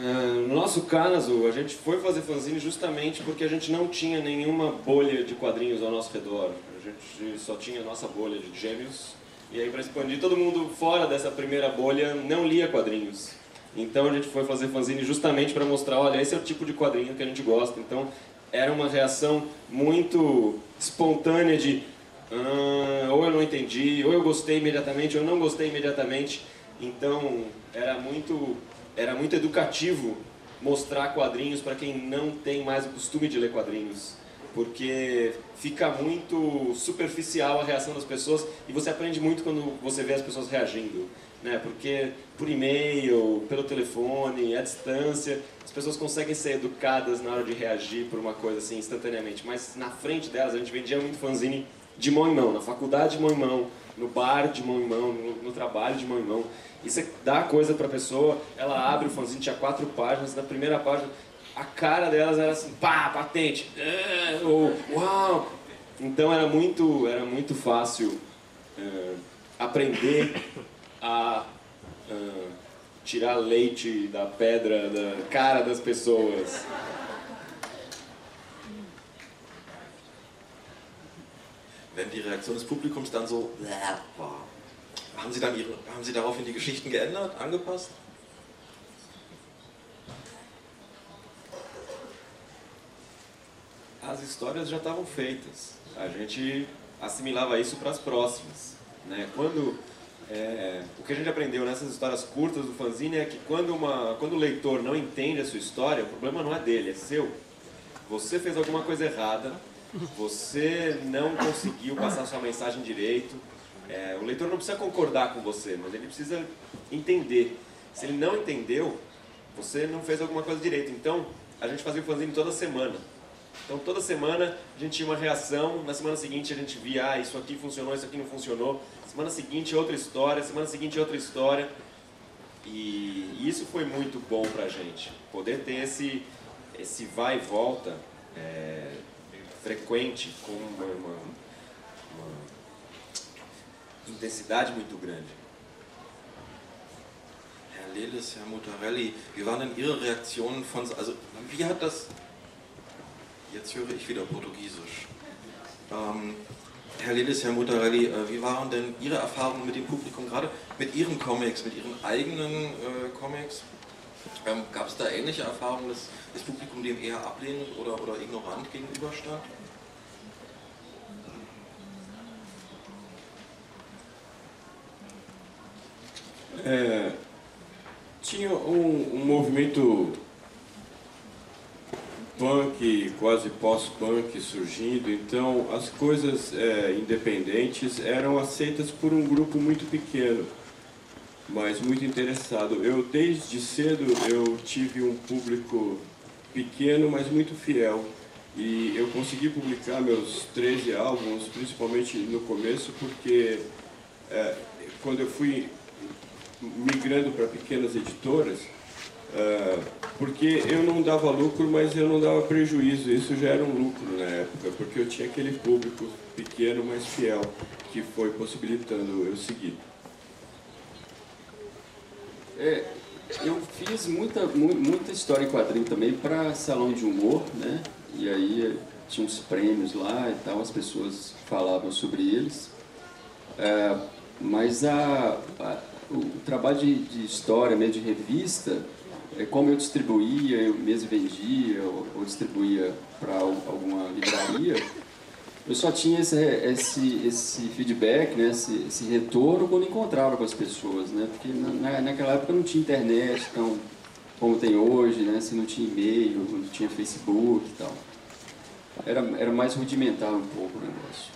Speaker 9: Uh, no nosso caso, a gente foi fazer fanzine justamente porque a gente não tinha nenhuma bolha de quadrinhos ao nosso redor. A gente só tinha a nossa bolha de gêmeos e aí, para expandir, todo mundo fora dessa primeira bolha não lia quadrinhos. Então a gente foi fazer fanzine justamente para mostrar, olha, esse é o tipo de quadrinho que a gente gosta. Então era uma reação muito espontânea de ah, ou eu não entendi, ou eu gostei imediatamente, ou eu não gostei imediatamente. Então era muito, era muito educativo mostrar quadrinhos para quem não tem mais o costume de ler quadrinhos porque fica muito superficial a reação das pessoas e você aprende muito quando você vê as pessoas reagindo, né? Porque por e-mail, pelo telefone, à distância, as pessoas conseguem ser educadas na hora de reagir por uma coisa assim instantaneamente, mas na frente delas a gente vendia muito fanzine de mão em mão, na faculdade de mão em mão, no bar de mão em mão, no, no trabalho de mão em mão. E você dá a coisa para a pessoa, ela abre o fanzine, tinha quatro páginas, na primeira página a cara delas era assim, pá, patente, é, ou uau. Então era muito, era muito fácil é, aprender a ah, tirar leite da pedra da cara das pessoas.
Speaker 3: Wenn die Reaktion des Publikums dann so war, haben Sie, dann ihre, haben Sie daraufhin die Geschichten geändert, angepasst?
Speaker 9: As histórias já estavam feitas. A gente assimilava isso para as próximas. Né? Quando é, o que a gente aprendeu nessas histórias curtas do fanzine é que quando, uma, quando o leitor não entende a sua história, o problema não é dele, é seu. Você fez alguma coisa errada, você não conseguiu passar sua mensagem direito. É, o leitor não precisa concordar com você, mas ele precisa entender. Se ele não entendeu, você não fez alguma coisa direito. Então, a gente fazia o fanzine toda semana. Então, toda semana a gente tinha uma reação, na semana seguinte a gente via, ah, isso aqui funcionou, isso aqui não funcionou. Semana seguinte outra história, semana seguinte outra história. E isso foi muito bom pra gente, poder ter esse, esse vai e volta é, frequente, com uma, uma, uma intensidade muito grande.
Speaker 3: Herr Lelis, Herr Mutarelli, wie waren denn Ihre Reaktionen von, also wie hat das, jetzt höre ich wieder Portugiesisch. Ähm, Herr Lelis, Herr Mutarelli, äh, wie waren denn Ihre Erfahrungen mit dem Publikum, gerade mit Ihren Comics, mit Ihren eigenen äh, Comics? Ähm, Gab es da ähnliche Erfahrungen, dass das Publikum dem eher ablehnend oder, oder ignorant gegenüberstand?
Speaker 5: É, tinha um, um movimento punk, quase pós-punk surgindo, então as coisas é, independentes eram aceitas por um grupo muito pequeno, mas muito interessado. Eu desde cedo eu tive um público pequeno, mas muito fiel. E eu consegui publicar meus 13 álbuns, principalmente no começo, porque é, quando eu fui migrando para pequenas editoras, porque eu não dava lucro, mas eu não dava prejuízo. Isso já era um lucro na época, porque eu tinha aquele público pequeno, mas fiel, que foi possibilitando eu seguir.
Speaker 7: É, eu fiz muita, mu- muita história em quadrinho também para salão de humor, né? E aí tinha uns prêmios lá e tal, as pessoas falavam sobre eles. É, mas a, a- o trabalho de, de história, mesmo de revista, como eu distribuía, eu mesmo vendia ou, ou distribuía para alguma livraria, eu só tinha esse, esse, esse feedback, né, esse, esse retorno quando encontrava com as pessoas, né? Porque na, na- naquela época não tinha internet tão como tem hoje, né? Se não tinha e-mail, não tinha Facebook e tal. Era, era mais rudimentar um pouco o negócio.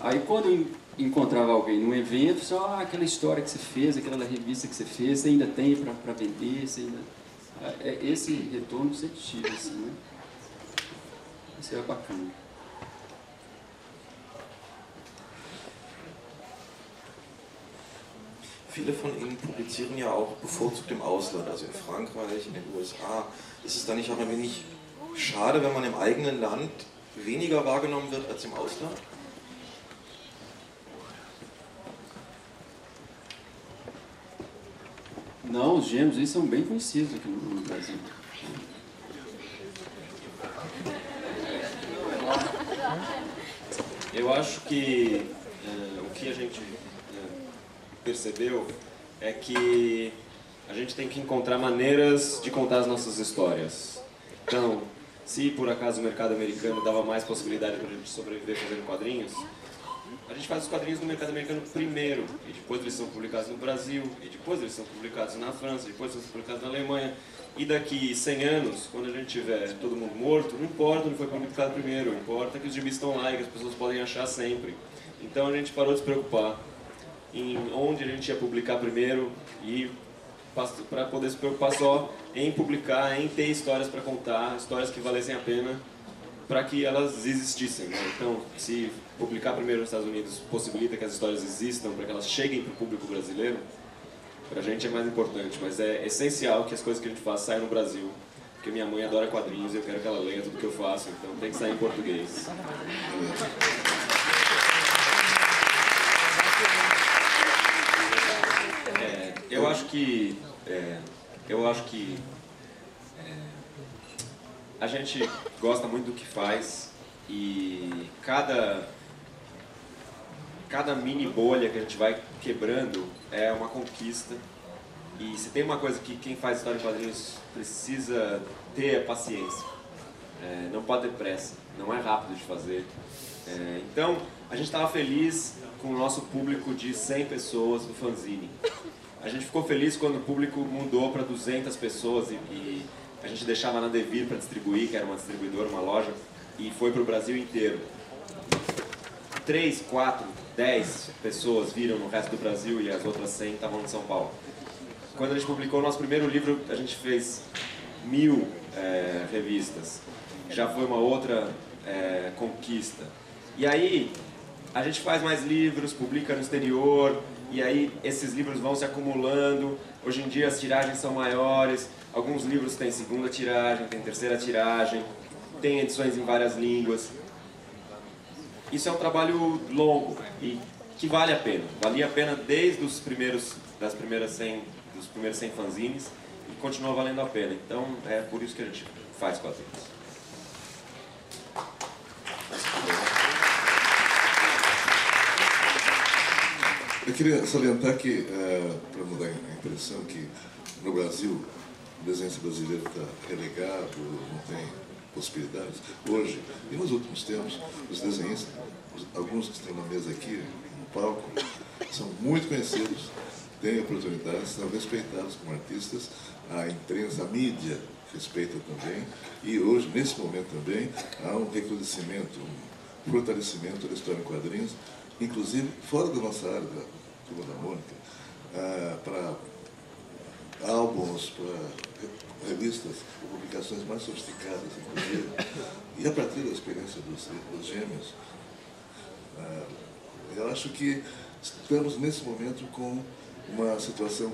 Speaker 7: Aí quando encontrava alguém num evento, só ah, aquela história que você fez, aquela revista que você fez, você ainda tem para vender, você ainda... É- Esse retorno sempre tive, assim, né? Isso era bacana.
Speaker 3: Viele von Ihnen publizieren ja auch bevorzugt im Ausland, also in Frankreich, in den USA. Ist es dann nicht auch ein wenig schade, wenn man im eigenen Land weniger wahrgenommen wird als im Ausland?
Speaker 7: Não, os gêmeos aí são bem conhecidos aqui no, Brasil.
Speaker 9: Eu acho que eh, o que a gente eh, percebeu é que a gente tem que encontrar maneiras de contar as nossas histórias. Então, se por acaso o mercado americano dava mais possibilidade para a gente sobreviver fazendo quadrinhos, a gente faz os quadrinhos no mercado americano primeiro, e depois eles são publicados no Brasil, e depois eles são publicados na França, depois são publicados na Alemanha. E daqui 100 anos, quando a gente tiver todo mundo morto, não importa onde foi publicado primeiro, importa que os gibis estão lá e que as pessoas podem achar sempre. Então a gente parou de se preocupar em onde a gente ia publicar primeiro e para poder se preocupar só em publicar, em ter histórias para contar, histórias que valessem a pena para que elas existissem. né? Então, se publicar primeiro nos Estados Unidos possibilita que as histórias existam, para que elas cheguem para o público brasileiro, para a gente é mais importante. Mas é essencial que as coisas que a gente faz saiam no Brasil, porque minha mãe adora quadrinhos e eu quero que ela leia tudo que eu faço, então tem que sair em português. É, eu acho que. é, eu acho que. A gente gosta muito do que faz e cada. Cada mini bolha que a gente vai quebrando é uma conquista. E se tem uma coisa que quem faz história em quadrinhos precisa ter é paciência. É, não pode ter pressa, não é rápido de fazer. É, então, a gente estava feliz com o nosso público de 100 pessoas do fanzine. A gente ficou feliz quando o público mudou para 200 pessoas e, e a gente deixava na Devir para distribuir, que era uma distribuidora, uma loja, e foi para o Brasil inteiro. 3, 4, 10 pessoas viram no resto do Brasil e as outras 100 estavam em São Paulo. Quando a gente publicou o nosso primeiro livro, a gente fez mil é, revistas. Já foi uma outra é, conquista. E aí, a gente faz mais livros, publica no exterior, e aí esses livros vão se acumulando. Hoje em dia as tiragens são maiores, alguns livros têm segunda tiragem, tem terceira tiragem, tem edições em várias línguas. Isso é um trabalho longo e que vale a pena. Valia a pena desde os primeiros das primeiras 100 dos primeiros 100 fanzines e continua valendo a pena. Então é por isso que a gente faz quadrinhos.
Speaker 4: Eu queria salientar que, eh, para mudar a impressão, que no Brasil o desenho brasileiro está relegado, não tem possibilidades. Hoje, e nos últimos tempos, os desenhistas, alguns que estão na mesa aqui, no palco, são muito conhecidos, têm oportunidades, são respeitados como artistas, a imprensa, a mídia respeita também, e hoje, nesse momento também, há um reconhecimento, um fortalecimento da história em quadrinhos, inclusive fora da nossa área, da Turma da Mônica, ah, para álbuns, para revistas, publicações mais sofisticadas, inclusive, e a partir da experiência dos, dos gêmeos, ah, eu acho que estamos nesse momento com uma situação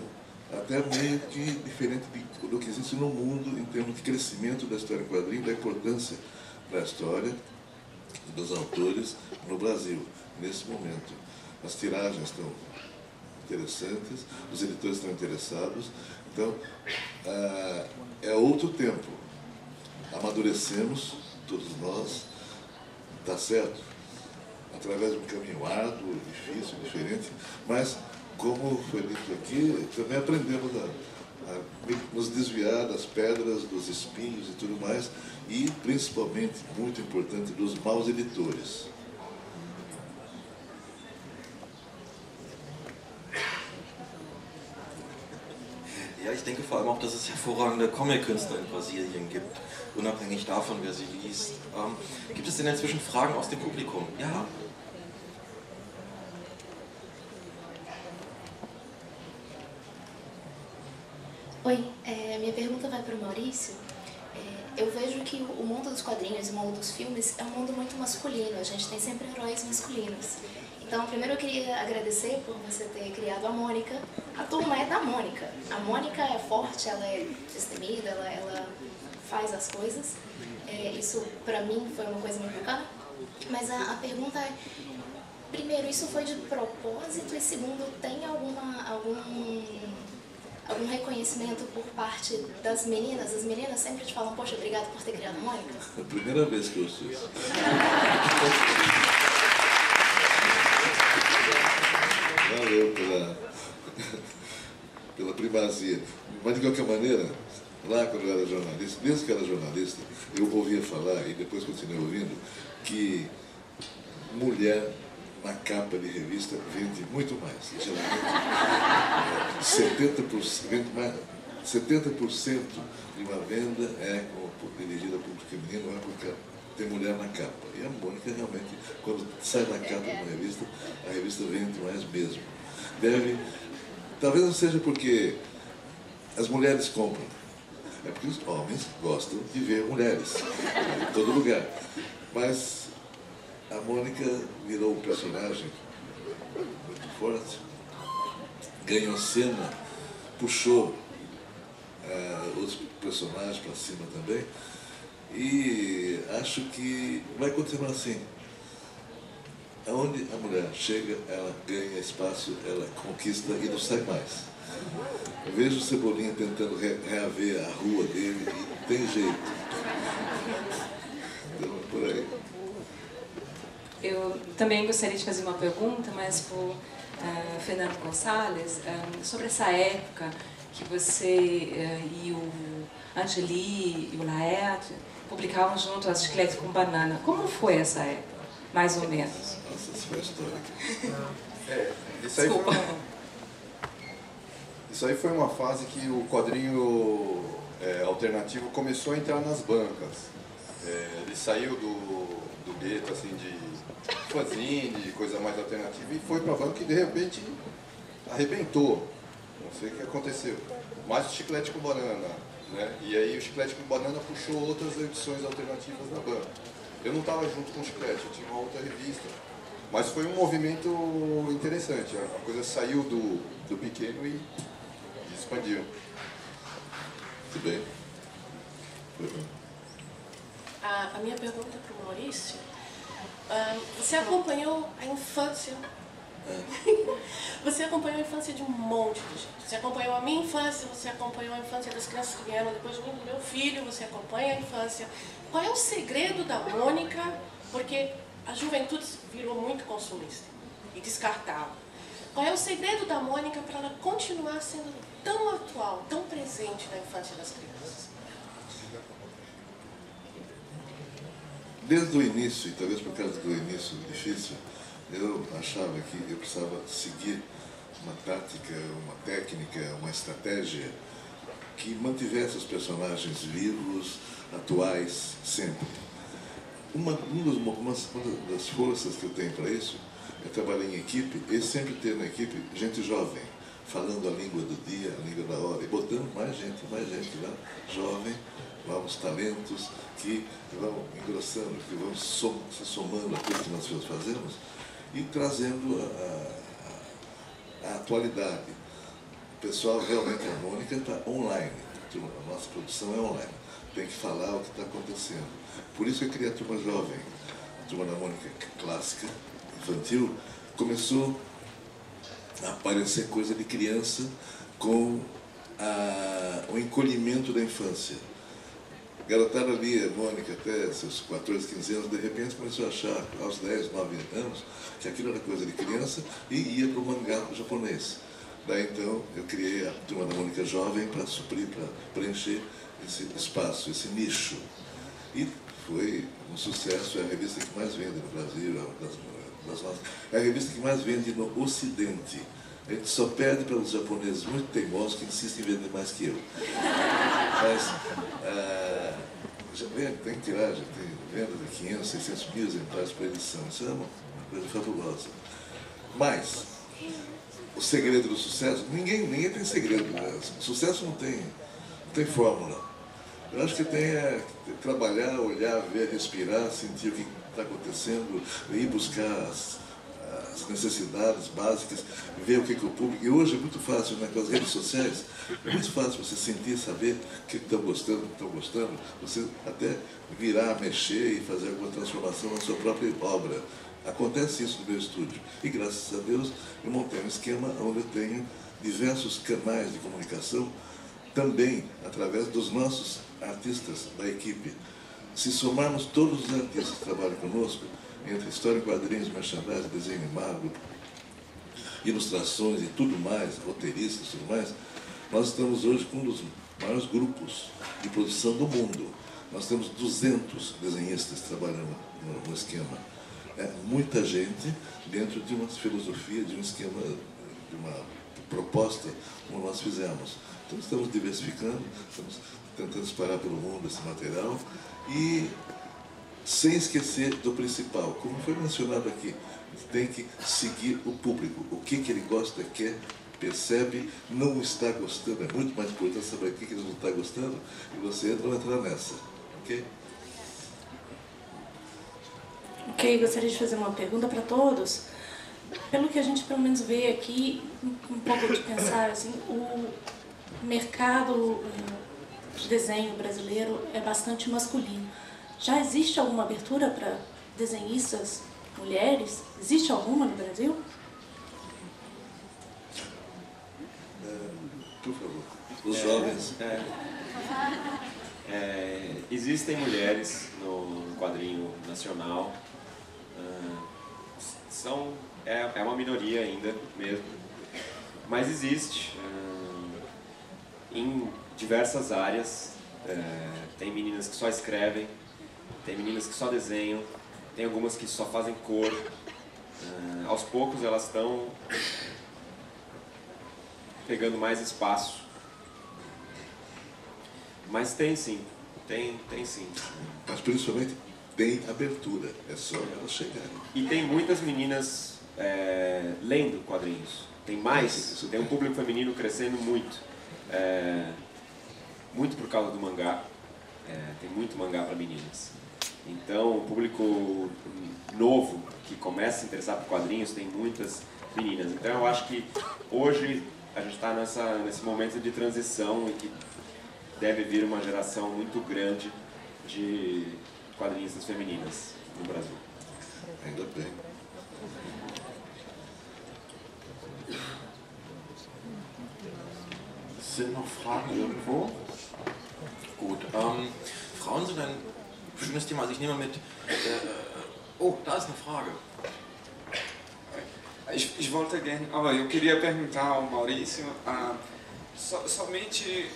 Speaker 4: até meio que diferente do que existe no mundo em termos de crescimento da história em quadrinho, da importância da história dos autores no Brasil, nesse momento. As tiragens estão interessantes, os editores estão interessados, então ah, é outro tempo. Amadurecemos, todos nós, está certo, através de um caminho árduo, difícil, diferente, mas, como foi dito aqui, também aprendemos a, a nos desviar das pedras, dos espinhos e tudo mais, e, principalmente, muito importante, dos maus editores.
Speaker 3: Ja, ich denke vor allem auch, dass es hervorragende Comic-Künstler in Brasilien gibt, unabhängig davon, wer sie liest. Ähm, gibt es denn inzwischen Fragen aus dem Publikum? Ja?
Speaker 10: Oi, é, minha pergunta vai para o Maurício. É, eu vejo que o mundo dos quadrinhos e o mundo dos filmes é um mundo muito masculino, a gente tem sempre heróis masculinos. Então, primeiro eu queria agradecer por você ter criado a Mônica. A turma é da Mônica. A Mônica é forte, ela é destemida, ela, ela faz as coisas. É, isso, para mim, foi uma coisa muito bacana. Mas a, a pergunta é, primeiro, isso foi de propósito? E segundo, tem alguma, algum algum reconhecimento por parte das meninas? As meninas sempre te falam, poxa, obrigada por ter criado a Mônica.
Speaker 4: É a primeira vez que eu ouço isso. Pela, pela primazia. Mas de qualquer maneira, lá quando eu era jornalista, desde que eu era jornalista, eu ouvia falar, e depois continuei ouvindo, que mulher na capa de revista vende muito mais. Geralmente, é, 70%, vende mais, 70% de uma venda é dirigida ao público feminino, é porque tem mulher na capa. E a Mônica realmente, quando sai da capa de uma revista, a revista vende mais mesmo. Deve, talvez não seja porque as mulheres compram, é porque os homens gostam de ver mulheres em todo lugar. Mas a Mônica virou um personagem muito forte, ganhou cena, puxou eh, os personagens para cima também, e acho que vai continuar assim. Aonde a mulher chega, ela ganha espaço, ela conquista e não sai mais. Eu vejo o Cebolinha tentando re reaver a rua dele e tem jeito. Então, por aí.
Speaker 11: Eu também gostaria de fazer uma pergunta, mas para o uh, Fernando Gonçalves, um, sobre essa época que você uh, e o Angeli e o Laerte publicavam junto as chicletes com banana. Como foi essa época, mais ou menos?
Speaker 4: Nossa, isso foi.
Speaker 8: É, isso aí, foi uma, isso aí foi uma fase que o quadrinho é, alternativo começou a entrar nas bancas. É, ele saiu do, do gueto assim, de fanzine, de coisa mais alternativa, e foi para a banca e de repente arrebentou. Não sei o que aconteceu. Mais o chiclete com banana. Né? E aí o chiclete com banana puxou outras edições alternativas da banca. Eu não estava junto com o chiclete, eu tinha uma outra revista. Mas foi um movimento interessante. A coisa saiu do, do pequeno e, expandiu.
Speaker 4: Muito bem.
Speaker 6: A, a minha pergunta para o Maurício, uh, você acompanhou a infância você acompanhou a infância de um monte de gente. Você acompanhou a minha infância, você acompanhou a infância das crianças que vieram depois de mim, do meu filho, você acompanha a infância. Qual é o segredo da Mônica? Porque a juventude virou muito consumista e descartável. Qual é o segredo da Mônica para ela continuar sendo tão atual, tão presente na infância das crianças?
Speaker 4: Desde o início, e talvez por causa do início difícil, eu achava que eu precisava seguir uma tática, uma técnica, uma estratégia que mantivesse os personagens vivos, atuais, sempre. Uma, uma, uma das forças que eu tenho para isso é trabalhar em equipe e sempre ter na equipe gente jovem, falando a língua do dia, a língua da hora, e botando mais gente, mais gente lá, jovem, novos talentos que vão engrossando, que vão som, se somando a tudo que nós fazemos e trazendo a, a, a atualidade. O pessoal realmente, a Mônica está online, a nossa produção é online, tem que falar o que está acontecendo. Por isso eu criei a turma jovem, a turma da Mônica clássica, infantil, começou a aparecer coisa de criança com a, o encolhimento da infância. Garotada ali, Mônica, até seus 14, 15 anos, de repente começou a achar, aos 10, 9 anos, que aquilo era coisa de criança e ia para o mangá japonês. Daí então eu criei a Turma da Mônica Jovem para suprir, para preencher esse espaço, esse nicho. E foi um sucesso, é a revista que mais vende no Brasil, é, das, das nossas, é a revista que mais vende no Ocidente. A gente só perde para os japoneses muito teimosos que insistem em vender mais que eu. Mas ah, já vende, tem tiragem, tem venda de 500, 600 mil exemplares por edição. Isso é uma, uma coisa fabulosa. Mas, o segredo do sucesso, ninguém, ninguém tem segredo. Né? Sucesso não tem, não tem fórmula. Eu acho que tem é, trabalhar, olhar, ver, respirar, sentir o que está acontecendo, ir buscar as, as necessidades básicas, ver o que, que o público. E hoje é muito fácil, né, com as redes sociais, é muito fácil você sentir, saber o que estão gostando, o que estão gostando, você até virar, mexer e fazer alguma transformação na sua própria obra. Acontece isso no meu estúdio. E graças a Deus eu montei um esquema onde eu tenho diversos canais de comunicação, também através dos nossos artistas da equipe. Se somarmos todos os artistas que trabalham conosco, entre história quadrinhos, merchandising, desenho animado, ilustrações e tudo mais, roteiristas e tudo mais, nós estamos hoje com um dos maiores grupos de produção do mundo. Nós temos 200 desenhistas trabalhando no esquema. É muita gente dentro de uma filosofia, de um esquema, de uma proposta como nós fizemos. Então estamos diversificando, estamos tentando espalhar pelo mundo esse material e sem esquecer do principal, como foi mencionado aqui, tem que seguir o público, o que, que ele gosta, quer, percebe, não está gostando, é muito mais importante saber o que, que ele não está gostando, e você entra ou entrar nessa, ok?
Speaker 12: Ok, gostaria de fazer uma pergunta para todos. Pelo que a gente pelo menos vê aqui, um pouco de pensar, assim, o mercado de desenho brasileiro é bastante masculino. Já existe alguma abertura para desenhistas mulheres? Existe alguma no Brasil?
Speaker 4: por favor, os
Speaker 9: É,
Speaker 4: jovens.
Speaker 9: é. É, existem mulheres no quadrinho nacional. Ah, são, é, é uma minoria ainda mesmo. Mas existe ah, em diversas áreas. É, tem meninas que só escrevem, tem meninas que só desenham, tem algumas que só fazem cor. Ah, aos poucos elas estão pegando mais espaço. Mas tem sim, tem, tem sim.
Speaker 4: Mas principalmente tem abertura, é só elas chegarem.
Speaker 9: E tem muitas meninas é, lendo quadrinhos. Tem mais, tem um público feminino crescendo muito. É, muito por causa do mangá. É, tem muito mangá para meninas. Então, o público novo que começa a se interessar por quadrinhos tem muitas meninas. Então, eu acho que hoje a gente está nesse momento de transição e que deve vir uma geração muito grande de quadrinistas femininas no Brasil.
Speaker 4: Ainda bem.
Speaker 3: Sind noch Fragen irgendwo? Gut. Ähm, Frauen sind ein schönes Thema. Also ich nehme mit. Äh, oh, da ist eine Frage.
Speaker 13: Ich, ich wollte gerne, aber eu queria perguntar ao Maurício, ah, so, somente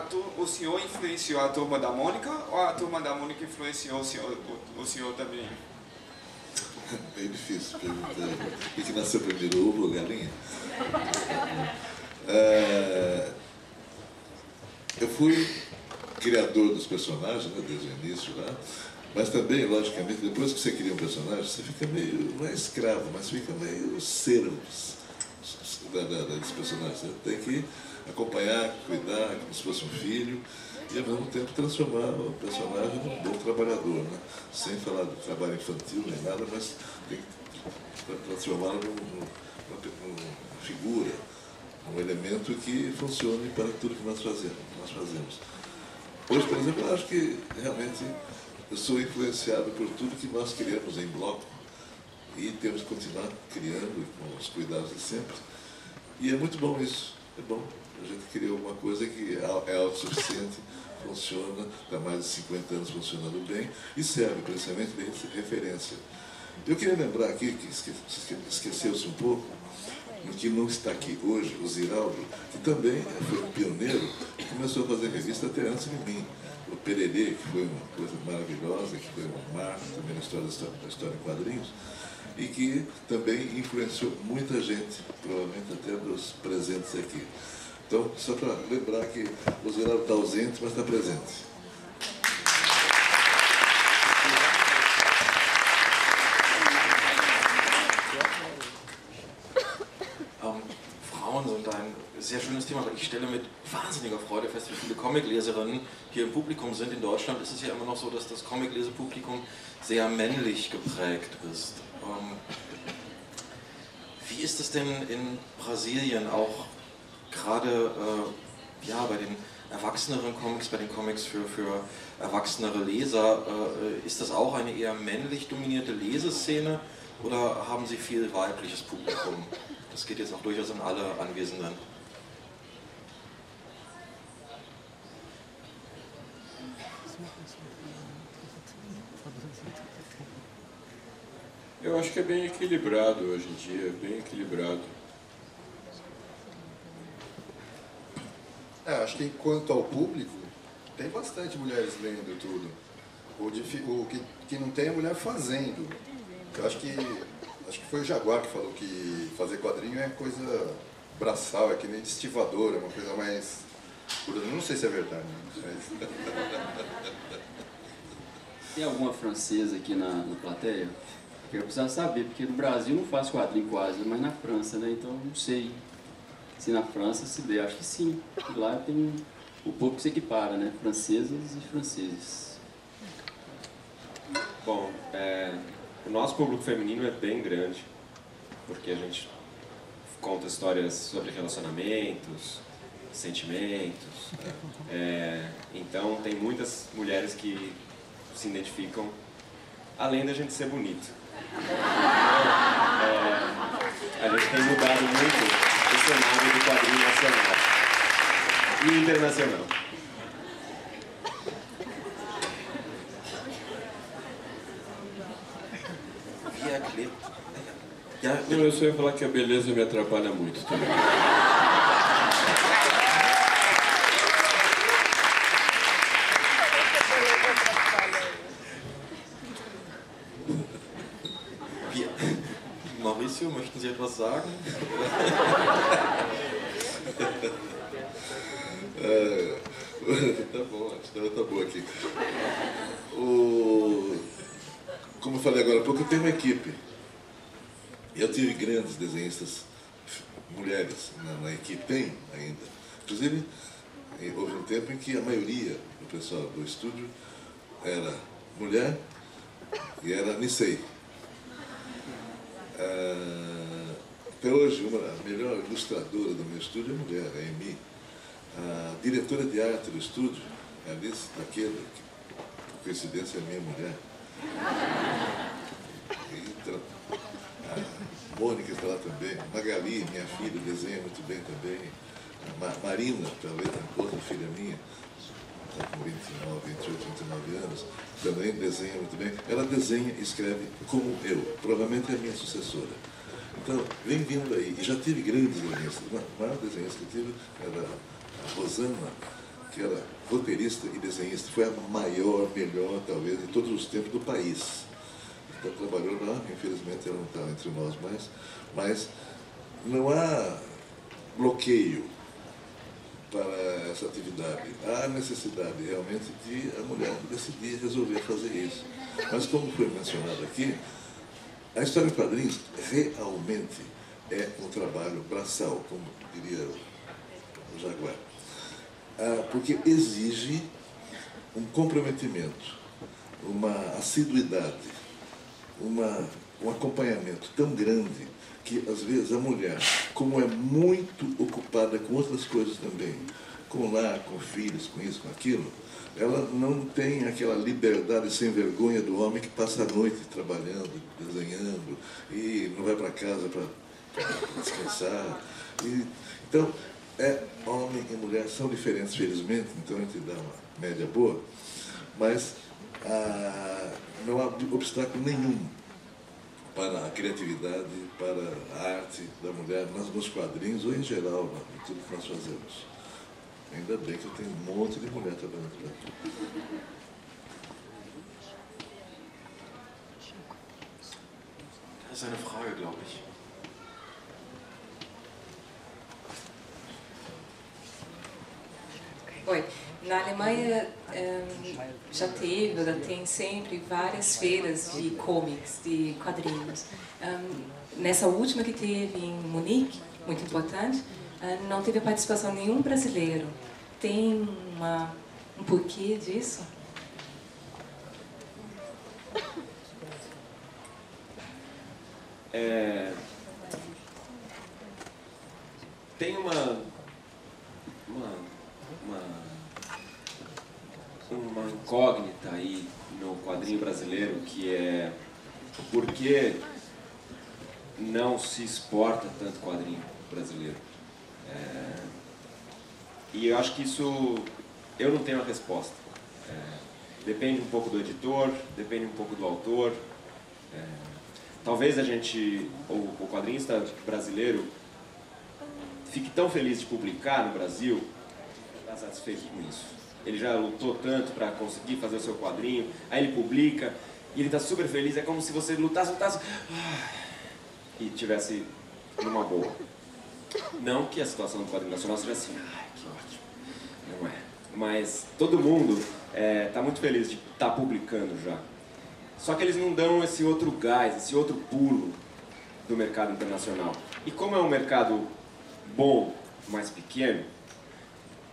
Speaker 13: tu, o senhor influenciou a turma da Mônica ou a turma da Mônica influenciou o senhor, o, o senhor também?
Speaker 4: Bem difícil perguntar. O que nasceu primeiro, ovo ou galinha? É, eu fui criador dos personagens, né, desde o início lá, mas também, logicamente, depois que você cria um personagem, você fica meio, não é escravo, mas fica meio servo da, personagens. Você tem que acompanhar, cuidar, como se fosse um filho, e ao mesmo tempo transformar o personagem num bom trabalhador, né? sem falar do trabalho infantil nem nada, mas tem que transformá-lo numa, figura, um elemento que funcione para tudo que nós fazemos. Nós fazemos. Hoje, por exemplo, eu acho que realmente eu sou influenciado por tudo que nós criamos em bloco e temos que continuar criando com os cuidados de sempre. E é muito bom isso, é bom. A gente criou uma coisa que é autossuficiente, funciona, está mais de 50 anos funcionando bem e serve principalmente de referência. Eu queria lembrar aqui, que esqueceu-se um pouco, que não está aqui hoje, o Ziraldo, que também foi um pioneiro e começou a fazer revista até antes de mim. O Pererê, que foi uma coisa maravilhosa, que foi um marco também na história da história em quadrinhos, e que também influenciou muita gente, provavelmente até dos presentes aqui. Então, só para lembrar que o Ziraldo está ausente, mas está presente.
Speaker 3: Frauen sind ein sehr schönes Thema, ich stelle mit wahnsinniger Freude fest, wie viele Comicleserinnen hier im Publikum sind. In Deutschland ist es ja immer noch so, dass das Comiclesepublikum sehr männlich geprägt ist. Ähm, wie ist es denn in Brasilien auch gerade äh, ja, bei den erwachseneren Comics, bei den Comics für, für erwachsenere Leser, äh, ist das auch eine eher männlich dominierte Leseszene oder haben Sie viel weibliches Publikum? Das geht jetzt auch durchaus an alle Anwesenden.
Speaker 5: Eu acho que é bem equilibrado hoje em dia, bem equilibrado.
Speaker 8: É, acho que quanto ao público, tem bastante mulheres lendo tudo. O, o que, que não tem é mulher fazendo. Eu acho que acho que foi o Jaguar que falou que fazer quadrinho é coisa braçal, é que nem estivador, é uma coisa mais. Não sei se é verdade, mas.
Speaker 7: Tem alguma francesa aqui na, na plateia? Eu precisava saber, porque no Brasil não faz quadrinho quase, mas na França, né? Então não sei se na França se vê, acho que sim. Lá tem o povo que se equipara, né? Francesas e franceses.
Speaker 9: Bom, é, o nosso público feminino é bem grande, porque a gente conta histórias sobre relacionamentos, sentimentos. É, então tem muitas mulheres que se identificam, além da gente ser bonito. Então, é, a gente tem mudado muito. Cenário do quadrinho nacional e internacional.
Speaker 3: Via Clip.
Speaker 5: Não, eu só ia falar que a beleza me atrapalha muito também.
Speaker 3: Maurício, möchten Sie etwas sagen?
Speaker 4: É, tá bom, a história tá boa aqui. O, como eu tenho uma equipe. Eu tive grandes desenhistas, mulheres, na, na equipe, tem ainda. Inclusive, eh, houve um tempo em que a maioria do pessoal do estúdio era mulher e era Nisei. Ah, até hoje, uma, a melhor ilustradora do meu estúdio é mulher, a Emi. A diretora de arte do estúdio é Alice Taqueda, que por coincidência é minha mulher. A Mônica está lá também. Magali, minha filha, desenha muito bem também. A Ma- Marina, talvez outra filha minha, está com 29, 28, 29 anos, também desenha muito bem. Ela desenha e escreve como eu, provavelmente é a minha sucessora. Então, vem vindo aí. E já tive grandes desenhistas. A maior desenhista que eu tive era a Rosana, que era roteirista e desenhista. Foi a maior, melhor, talvez, de todos os tempos do país. Então, trabalhou lá, infelizmente ela não está entre nós mais, mas não há bloqueio para essa atividade. Há necessidade realmente de a mulher decidir resolver fazer isso. Mas como foi mencionado aqui, a história em quadrinhos realmente é um trabalho braçal, como diria o Jaguar. Ah, porque exige um comprometimento, uma assiduidade, uma, um acompanhamento tão grande que às vezes a mulher, como é muito ocupada com outras coisas também, com lar, com filhos, com isso, com aquilo, ela não tem aquela liberdade sem vergonha do homem que passa a noite trabalhando, desenhando e não vai para casa para descansar. E, então, é, homem e mulher são diferentes, felizmente, então a gente dá uma média boa, mas ah, não há obstáculo nenhum para a criatividade, para a arte da mulher nas, nos quadrinhos ou em geral, né, em tudo que nós fazemos. Ainda bem que eu tenho um monte de mulher trabalhando aqui.
Speaker 3: Das ist eine Frage, glaube ich.
Speaker 11: Oi, na Alemanha eh, já teve, ainda tem sempre várias feiras de comics, de quadrinhos. Ehm, nessa última que teve em Munique, muito importante, eh, não teve participação nenhum brasileiro. Tem uma, um porquê disso?
Speaker 9: É, tem uma, uma, uma, uma incógnita aí no quadrinho brasileiro que é por que não se exporta tanto quadrinho brasileiro. É, e eu acho que isso eu não tenho a resposta. É, depende um pouco do editor, depende um pouco do autor. É, talvez a gente, o, o quadrinista brasileiro, fique tão feliz de publicar no Brasil, está satisfeito com isso. Ele já lutou tanto para conseguir fazer o seu quadrinho, aí ele publica e ele está super feliz. É como se você lutasse, lutasse ah, e tivesse numa boa. Não que a situação do quadrinho nacional seja assim, ai que ótimo. Não é. Mas todo mundo está muito feliz de estar publicando já. Só que eles não dão esse outro gás, esse outro pulo do mercado internacional. E como é um mercado bom, mais pequeno,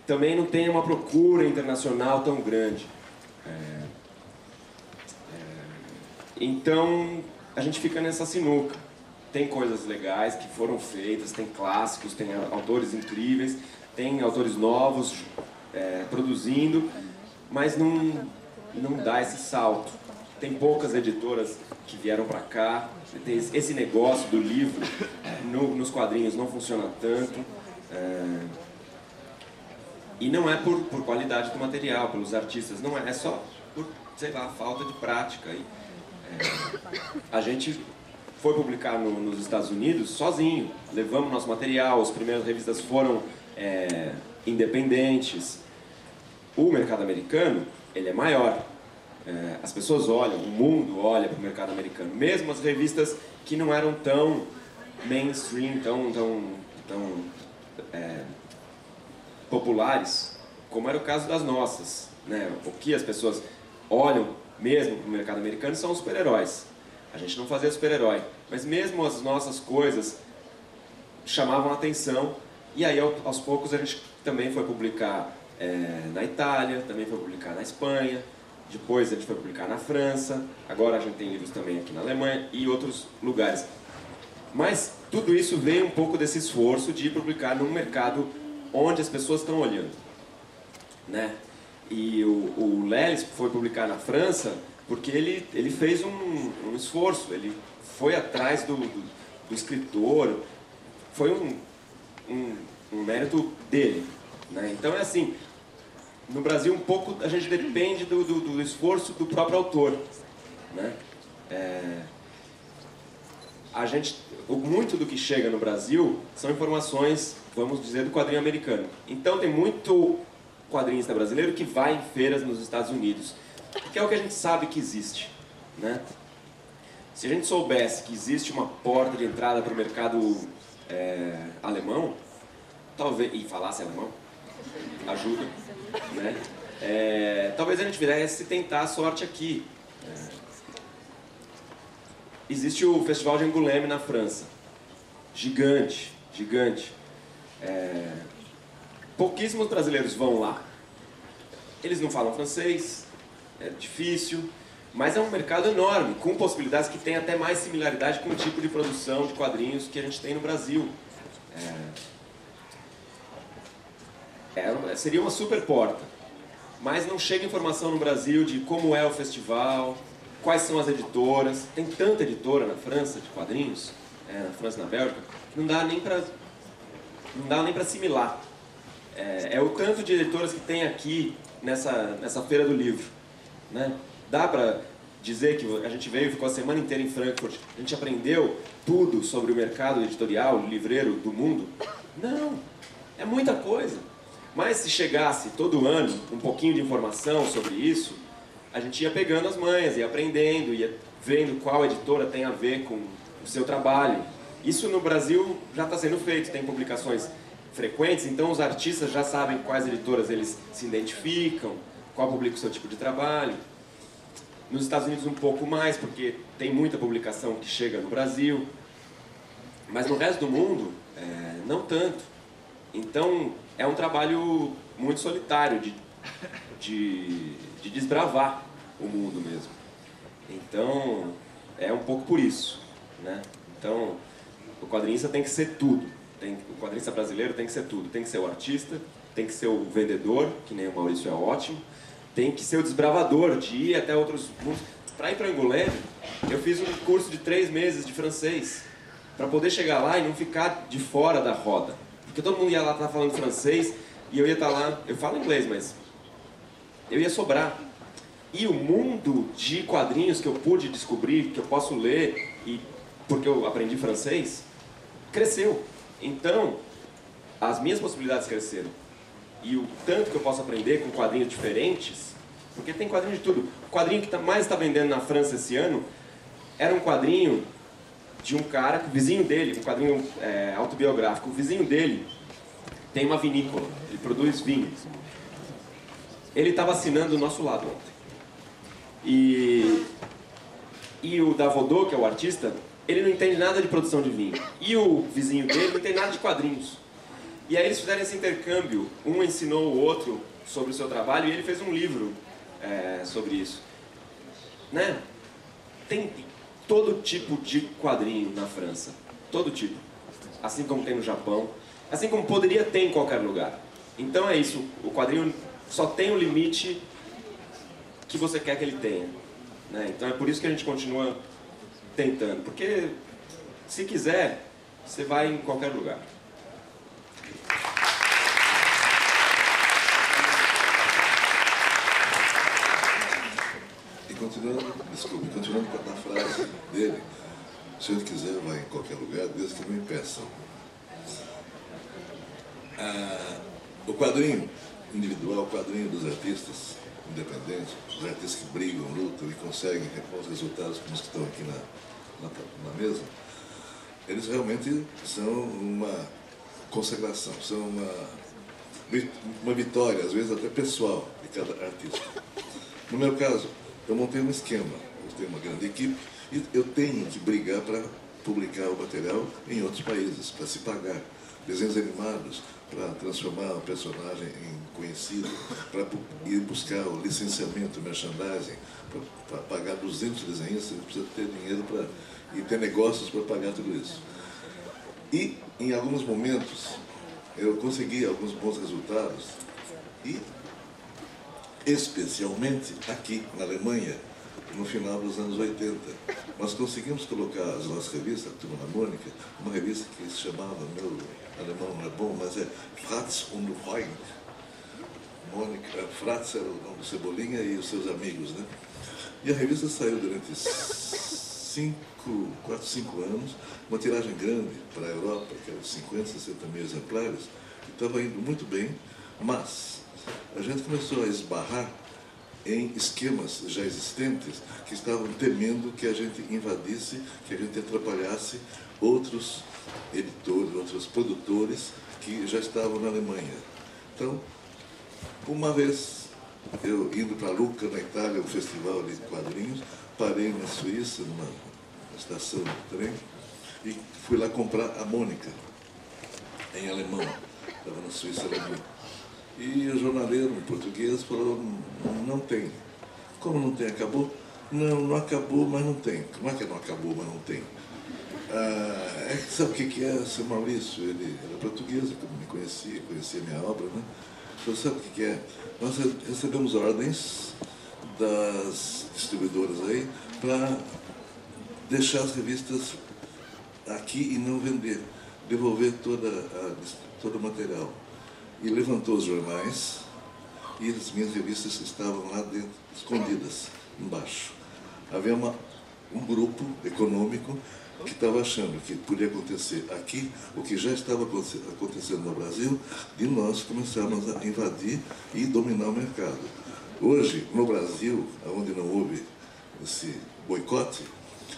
Speaker 9: também não tem uma procura internacional tão grande. É, é, então a gente fica nessa sinuca. Tem coisas legais que foram feitas, tem clássicos, tem autores incríveis, tem autores novos é, produzindo, mas não, não dá esse salto. tem poucas editoras que vieram para cá. Esse- negócio do livro no- nos quadrinhos não funciona tanto. E não é por, por qualidade do material, pelos artistas, não é, é só por, sei lá, falta de prática. E, é, a gente foi publicar no- nos Estados Unidos sozinho, levamos nosso material, as primeiras revistas foram é, independentes. O mercado americano, ele é maior. É, as pessoas olham, o mundo olha para o mercado americano. Mesmo as revistas que não eram tão mainstream, tão, tão, tão é, populares, como era o caso das nossas. Né? O que as pessoas olham mesmo para o mercado americano são os super-heróis. A gente não fazia super-herói, mas mesmo as nossas coisas chamavam atenção. E aí, ao- aos poucos, a gente também foi publicar é, na Itália, também foi publicar na Espanha, depois a gente foi publicar na França, agora a gente tem livros também aqui na Alemanha e outros lugares. Mas tudo isso veio um pouco desse esforço de publicar num mercado onde as pessoas estão olhando. Né? E o, o Lelis foi publicar na França porque ele, ele fez um, um esforço, ele foi atrás do, do, do escritor, foi um, um, um mérito dele. Né? Então é assim, no Brasil um pouco a gente depende do, do, do esforço do próprio autor. Né? É, a gente, muito do que chega no Brasil são informações, vamos dizer, do quadrinho americano. Então tem muito quadrinista brasileiro que vai em feiras nos Estados Unidos, que é o que a gente sabe que existe, né? Se a gente soubesse que existe uma porta de entrada para o mercado é, alemão, talvez e falasse alemão, ajuda, né? É, talvez a gente viesse tentar a sorte aqui. É, existe o Festival de Angoulême na França. Gigante, gigante. É, pouquíssimos brasileiros vão lá. Eles não falam francês, é difícil, mas é um mercado enorme, com possibilidades que tem até mais similaridade com o tipo de produção de quadrinhos que a gente tem no Brasil. É, é, seria uma super porta, mas não chega informação no Brasil de como é o festival, quais são as editoras. Tem tanta editora na França de quadrinhos, é, na França e na Bélgica, que não dá nem para não dá nem para assimilar. É, é o tanto de editoras que tem aqui nessa, nessa feira do livro. Né? Dá para dizer que a gente veio ficou a semana inteira em Frankfurt, a gente aprendeu tudo sobre o mercado editorial, livreiro do mundo? Não, é muita coisa. Mas se chegasse todo ano um pouquinho de informação sobre isso, a gente ia pegando as manhas, ia aprendendo, ia vendo qual editora tem a ver com o seu trabalho. Isso no Brasil já está sendo feito, tem publicações frequentes, então os artistas já sabem quais editoras eles se identificam, qual publica o seu tipo de trabalho. Nos Estados Unidos um pouco mais, porque tem muita publicação que chega no Brasil. Mas no resto do mundo, é, não tanto. Então é um trabalho muito solitário de, de, de desbravar o mundo mesmo. Então é um pouco por isso. Né? Então o quadrinista tem que ser tudo. Tem, o quadrinista brasileiro tem que ser tudo. Tem que ser o artista, tem que ser o vendedor, que nem o Maurício é ótimo, tem que ser o desbravador, de ir até outros mundos. Para ir para Angoulême, eu fiz um curso de três meses de francês, para poder chegar lá e não ficar de fora da roda. Porque todo mundo ia lá estar falando francês e eu ia estar lá, eu falo inglês, mas eu ia sobrar. E o mundo de quadrinhos que eu pude descobrir, que eu posso ler, e porque eu aprendi francês, cresceu. Então, as minhas possibilidades cresceram. E o tanto que eu posso aprender com quadrinhos diferentes, porque tem quadrinho de tudo. O quadrinho que tá- mais está vendendo na França esse ano era um quadrinho de um cara, o vizinho dele, um quadrinho é, autobiográfico, o vizinho dele tem uma vinícola, ele produz vinho. Ele estava assinando do nosso lado ontem. E, e o Davodô, que é o artista, ele não entende nada de produção de vinho. E o vizinho dele não entende nada de quadrinhos. E aí eles fizeram esse intercâmbio, um ensinou o outro sobre o seu trabalho e ele fez um livro é, sobre isso. Né? Tem todo tipo de quadrinho na França, todo tipo. Assim como tem no Japão, assim como poderia ter em qualquer lugar. Então é isso, o quadrinho só tem o limite que você quer que ele tenha. Né? Então é por isso que a gente continua tentando, porque se quiser, você vai em qualquer lugar.
Speaker 4: E continuando, desculpe, continuando com a frase dele, se ele quiser, vai em qualquer lugar, desde que não impeçam. Ah, o quadrinho individual, o quadrinho dos artistas independentes, os artistas que brigam, lutam e conseguem bons resultados, como os que estão aqui na, na, na mesa, eles realmente são uma consagração, são uma, uma vitória, às vezes até pessoal, de cada artista. No meu caso, eu montei um esquema, eu tenho uma grande equipe e eu tenho que brigar para publicar o material em outros países, para se pagar. Desenhos animados, para transformar o personagem em conhecido, para ir buscar o licenciamento, merchandising, para pagar 200 desenhistas, você precisa ter dinheiro para e ter negócios para pagar tudo isso. E, em alguns momentos, eu consegui alguns bons resultados e, especialmente aqui na Alemanha, no final dos anos 80. Nós conseguimos colocar as nossas revistas, a Turma da Mônica, uma revista que se chamava, meu alemão não é bom, mas é Fratz und Freund. Mônica, Fratz era o nome do Cebolinha e os seus amigos, né? E a revista saiu durante cinco, quatro, cinco anos, uma tiragem grande para a Europa, que era de 50, 60 mil exemplares, e estava indo muito bem, mas a gente começou a esbarrar em esquemas já existentes que estavam temendo que a gente invadisse, que a gente atrapalhasse outros editores, outros produtores que já estavam na Alemanha. Então, uma vez eu indo para Lucca, na Itália, um festival de quadrinhos, parei na Suíça, numa estação de trem, e fui lá comprar a Mônica, em alemão. Estava na Suíça alemã. E o jornaleiro, um português, falou, não tem. Como não tem? Acabou? Não, não acabou, mas não tem. Como é que não acabou, mas não tem? Ah, é, sabe o que, é, seu Maurício? Ele era português, me conhecia, conhecia minha obra, né? Falou, sabe o que, que é? Nós recebemos ordens das distribuidoras aí para deixar as revistas aqui e não vender, devolver toda a, todo o material. E levantou os jornais e as minhas revistas estavam lá dentro, escondidas, embaixo. Havia uma, um grupo econômico que estava achando que podia acontecer aqui o que já estava acontecendo no Brasil, de nós começarmos a invadir e dominar o mercado. Hoje, no Brasil, onde não houve esse boicote,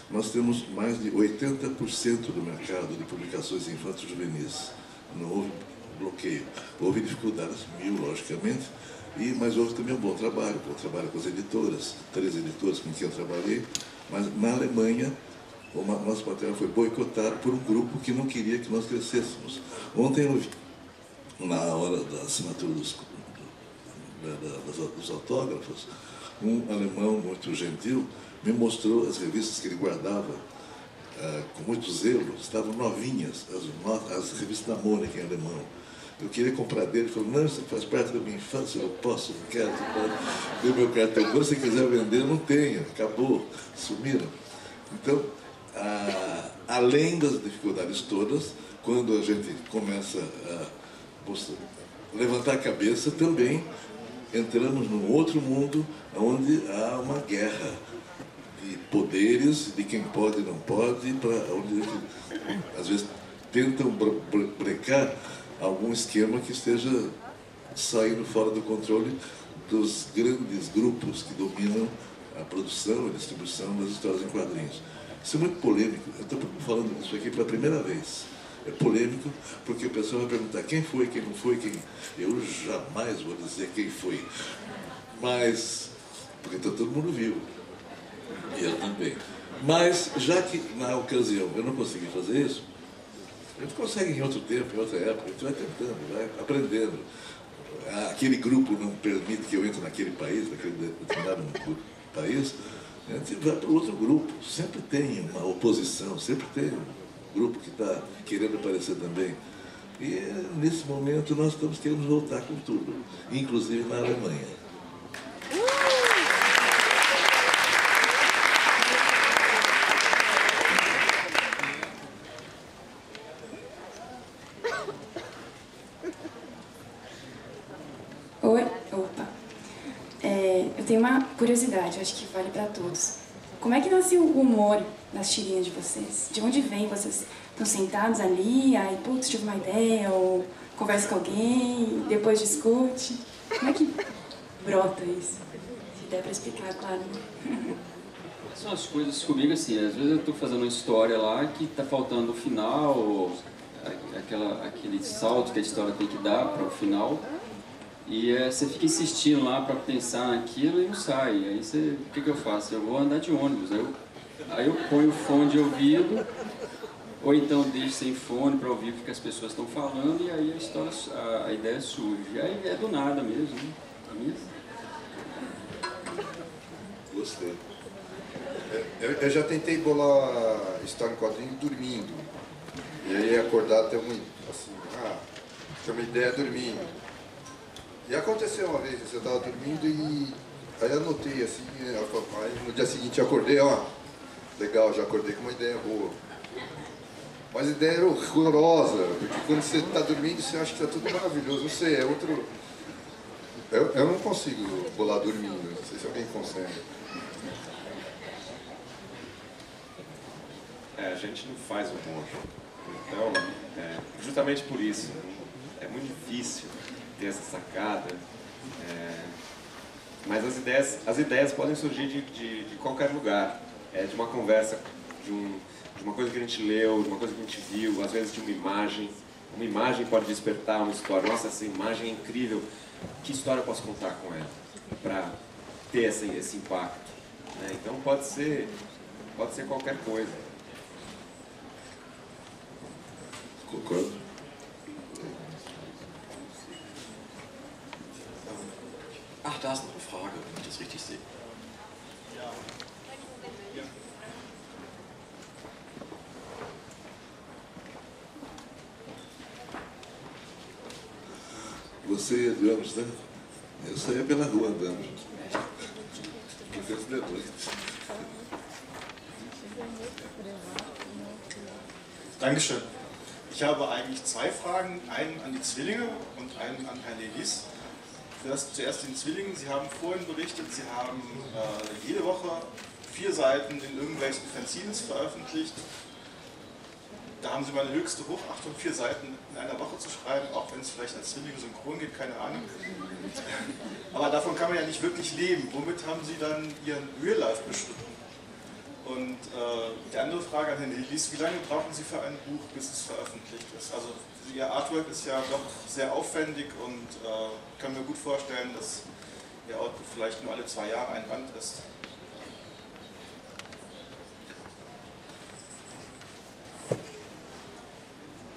Speaker 4: nós temos mais de 80% do mercado de publicações infantis juvenis. Não houve bloqueio. Houve dificuldades mil, logicamente, e, mas houve também um bom trabalho, bom trabalho com as editoras, três editoras com quem eu trabalhei, mas na Alemanha o nosso material foi boicotado por um grupo que não queria que nós crescêssemos. Ontem eu vi, na hora da assinatura dos, dos autógrafos, um alemão muito gentil me mostrou as revistas que ele guardava uh, com muito zelo, estavam novinhas, as, as revistas da Mônica em alemão. Eu queria comprar dele, ele falou, não, isso faz parte da minha infância, eu posso, não quero, deu meu cartão, você quiser vender, não tenho, acabou, sumiram. Então, ah, além das dificuldades todas, quando a gente começa a levantar a cabeça, também entramos num outro mundo onde há uma guerra de poderes, de quem pode e não pode, para onde às vezes tentam brecar algum esquema que esteja saindo fora do controle dos grandes grupos que dominam a produção e distribuição das histórias em quadrinhos. Isso é muito polêmico. Eu estou falando isso aqui pela primeira vez. É polêmico porque o pessoal vai perguntar quem foi, quem não foi, quem. Eu jamais vou dizer quem foi. Mas, porque está todo mundo vivo. E eu também. Mas, já que na ocasião eu não consegui fazer isso, a gente consegue em outro tempo, em outra época, a gente vai tentando, vai aprendendo. Aquele grupo não permite que eu entre naquele país, naquele determinado país, a gente vai para outro grupo. Sempre tem uma oposição, sempre tem um grupo que está querendo aparecer também. E nesse momento nós estamos querendo voltar com tudo, inclusive na Alemanha.
Speaker 14: tenho uma curiosidade, acho que vale para todos. Como é que nasceu o humor nas tirinhas de vocês? De onde vem? Vocês estão sentados ali, aí, putz, tive uma ideia, ou conversa com alguém, depois discute? Como é que brota isso? Se der para explicar, claro.
Speaker 7: São as coisas comigo assim, às vezes eu estou fazendo uma história lá que está faltando o final, aquela, aquele salto que a história tem que dar para o final. E é, você fica insistindo lá para pensar naquilo e não sai. Aí você, o que, que eu faço? Eu vou andar de ônibus. Aí eu, aí eu ponho o fone de ouvido, ou então deixo sem fone para ouvir o que as pessoas estão falando, e aí a história, a, a ideia surge. Aí é do nada mesmo. Né?
Speaker 8: Gostei. É, eu, eu, já tentei bolar história em quadrinho dormindo. E aí acordar até uma, assim, ah, uma ideia dormindo. E aconteceu uma vez, eu estava dormindo e aí anotei assim, aí no dia seguinte acordei, ó, legal, já acordei com uma ideia boa. Mas a ideia era horrorosa, porque quando você está dormindo você acha que está tudo maravilhoso, não sei, é outro. Eu, eu não consigo bolar dormindo, não sei se alguém consegue.
Speaker 9: É, a gente não faz humor. Então, é, justamente por isso, é muito difícil ter essa sacada. É, mas as ideias, as ideias podem surgir de, de, de qualquer lugar. É, de uma conversa, de, um, de uma coisa que a gente leu, de uma coisa que a gente viu, às vezes de uma imagem. Uma imagem pode despertar uma história. Nossa, essa imagem é incrível. Que história eu posso contar com ela para ter esse, esse impacto? Né? Então pode ser, pode ser qualquer coisa.
Speaker 4: Concordo.
Speaker 3: Ach, da ist noch eine Frage, wenn ich das richtig sehe.
Speaker 4: Você ônibus, né? Eu saía pela rua andando. Porque de noite.
Speaker 15: Dankeschön. Ich habe eigentlich zwei Fragen, einen an die Zwillinge und einen an Herrn Lelis. Zuerst, zuerst den Zwillingen. Sie haben vorhin berichtet, Sie haben äh, jede Woche vier Seiten in irgendwelchen Fanzines veröffentlicht. Da haben Sie mal eine höchste Hochachtung, vier Seiten in einer Woche zu schreiben, auch wenn es vielleicht als Zwillinge synchron geht, keine Ahnung. Aber davon kann man ja nicht wirklich leben. Womit haben Sie dann Ihren Real Life bestritten? Und äh, die andere Frage an Herrn Hillis, wie lange brauchen Sie für ein Buch, bis es veröffentlicht ist? Also Ihr Artwork ist ja doch sehr aufwendig und äh, kann mir gut vorstellen, dass Ihr Output vielleicht nur alle zwei Jahre ein Band ist.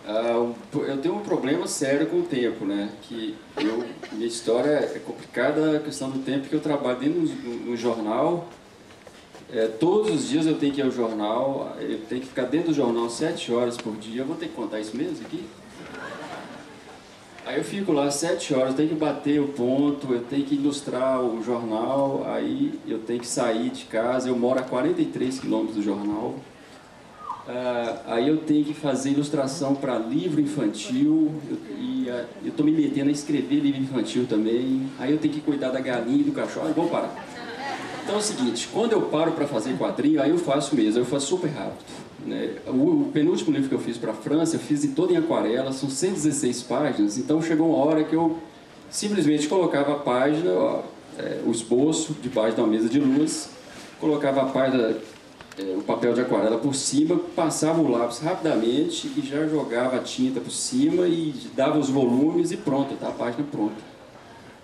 Speaker 7: Uh, eu tenho um problema sério com o tempo, né? Que eu, minha história é complicada a questão do tempo que eu trabalho dentro do jornal É, todos os dias eu tenho que ir ao jornal, eu tenho que ficar dentro do jornal sete horas por dia. Eu vou ter que contar isso mesmo aqui? Aí eu fico lá sete horas, eu tenho que bater o ponto, eu tenho que ilustrar o jornal, aí eu tenho que sair de casa, eu moro a 43 quilômetros do jornal. Uh, aí eu tenho que fazer ilustração para livro infantil, eu, e uh, eu estou me metendo a escrever livro infantil também. Aí eu tenho que cuidar da galinha e do cachorro. Vou parar. Então é o seguinte, quando eu paro para fazer quadrinho, aí eu faço mesmo, eu faço super rápido. Né? O, o, penúltimo livro que eu fiz para a França, eu fiz em todo em aquarela, são 116 páginas, então chegou uma hora que eu simplesmente colocava a página, ó, é, o esboço debaixo de uma mesa de luz, colocava a página, é, o papel de aquarela por cima, passava o lápis rapidamente e já jogava a tinta por cima e dava os volumes e pronto, tá a página pronta.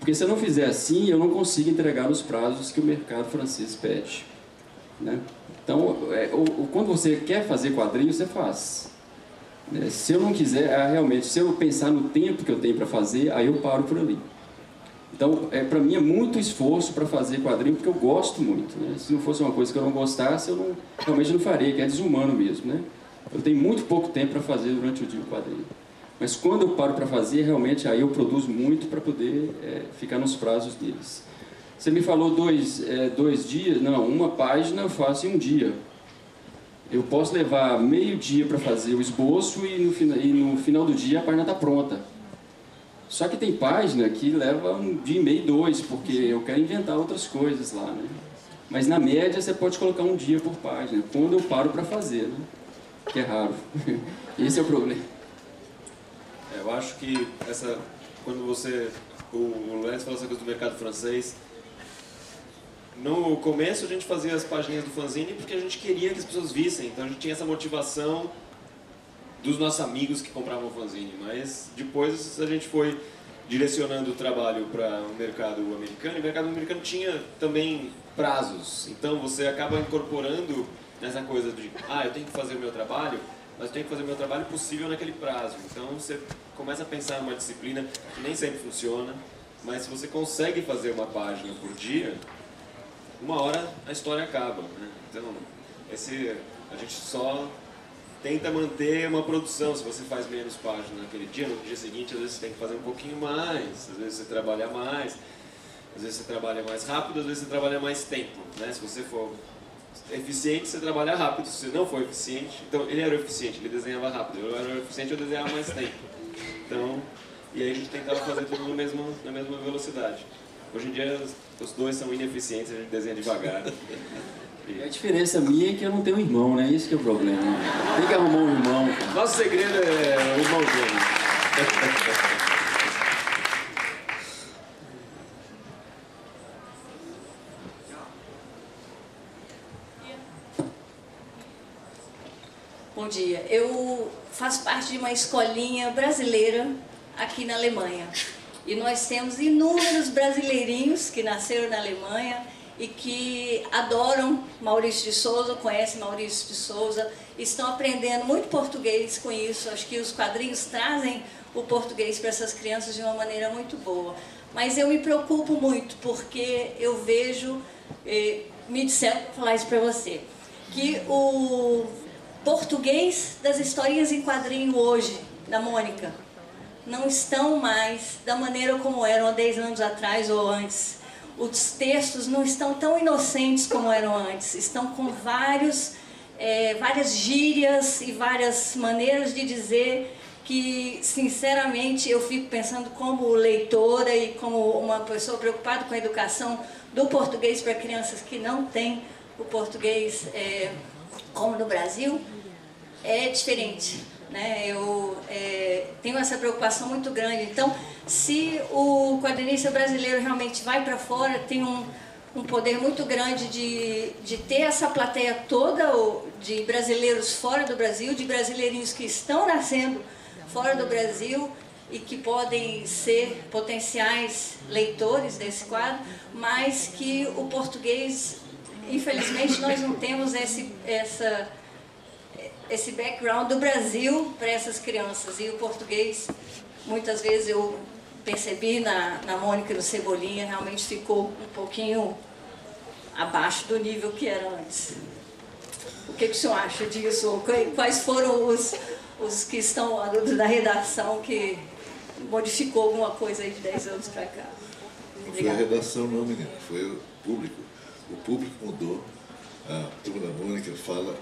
Speaker 7: Porque se eu não fizer assim, eu não consigo entregar nos prazos que o mercado francês pede. Né? Então, é, o, quando você quer fazer quadrinho, você faz. Né? Se eu não quiser, é, realmente, se eu pensar no tempo que eu tenho para fazer, aí eu paro por ali. Então, é, para mim é muito esforço para fazer quadrinho, porque eu gosto muito. Né? Se não fosse uma coisa que eu não gostasse, eu não, realmente não faria, que é desumano mesmo. Né? Eu tenho muito pouco tempo para fazer durante o dia o quadrinho. Mas quando eu paro para fazer, realmente aí eu produzo muito para poder é, ficar nos prazos deles. Você me falou dois, é, dois dias? Não, uma página eu faço em um dia. Eu posso levar meio dia para fazer o esboço e no, e no, final do dia a página está pronta. Só que tem página que leva um dia e meio, dois, porque eu quero inventar outras coisas lá, né? Mas na média você pode colocar um dia por página, quando eu paro para fazer, né? Que é raro. Esse é o problema.
Speaker 9: Eu acho que essa, quando você, o, o Lance falou essa coisa do mercado francês, no começo a gente fazia as páginas do fanzine porque a gente queria que as pessoas vissem, então a gente tinha essa motivação dos nossos amigos que compravam o fanzine, mas depois a gente foi direcionando o trabalho para o mercado americano, e o mercado americano tinha também prazos, então você acaba incorporando nessa coisa de, ah, eu tenho que fazer o meu trabalho, mas eu tenho que fazer o meu trabalho possível naquele prazo, então você começa a pensar numa disciplina que nem sempre funciona, mas se você consegue fazer uma página por dia, uma hora a história acaba, né? Então, esse, a gente só tenta manter uma produção. Se você faz menos páginas naquele dia, no dia seguinte, às vezes você tem que fazer um pouquinho mais, às vezes você trabalha mais, às vezes você trabalha mais rápido, às vezes você trabalha mais tempo. Né? Se você for eficiente, você trabalha rápido. Se você não for eficiente, então ele era eficiente, ele desenhava rápido. Eu era eficiente, eu desenhava mais tempo. Então, e aí a gente tentava fazer tudo no mesmo, na mesma velocidade. Hoje em dia os dois são ineficientes, a gente desenha devagar.
Speaker 7: E a diferença minha é que eu não tenho irmão, né? Isso que é o problema. Tem que arrumar um irmão.
Speaker 9: Nosso segredo é o irmão gêmeo.
Speaker 16: dia. Eu faço parte de uma escolinha brasileira aqui na Alemanha. E nós temos inúmeros brasileirinhos que nasceram na Alemanha e que adoram Maurício de Souza, conhecem Maurício de Souza, estão aprendendo muito português com isso. Acho que os quadrinhos trazem o português para essas crianças de uma maneira muito boa. Mas eu me preocupo muito porque eu vejo, eh, me disseram falar isso para você, que o português das historinhas em quadrinho hoje, da Mônica, não estão mais da maneira como eram há 10 anos atrás ou antes. Os textos não estão tão inocentes como eram antes, estão com vários, é, várias gírias e várias maneiras de dizer que, sinceramente, eu fico pensando como leitora e como uma pessoa preocupada com a educação do português para crianças que não têm o português é, como no Brasil, é diferente. Né? Eu é, tenho essa preocupação muito grande. Então, se o quadrinista brasileiro realmente vai para fora, tem um, um poder muito grande de, de ter essa plateia toda de brasileiros fora do Brasil, de brasileirinhos que estão nascendo fora do Brasil e que podem ser potenciais leitores desse quadro, mas que o português, infelizmente, nós não temos esse, essa esse background do Brasil para essas crianças. E o português, muitas vezes eu percebi na, na Mônica e no Cebolinha, realmente ficou um pouquinho abaixo do nível que era antes. O que, que o senhor acha disso? Quais foram os, os que estão da redação que modificou alguma coisa aí de 10 anos para cá?
Speaker 4: Não foi a redação não, menina, foi o público. O público mudou. A turma da Mônica fala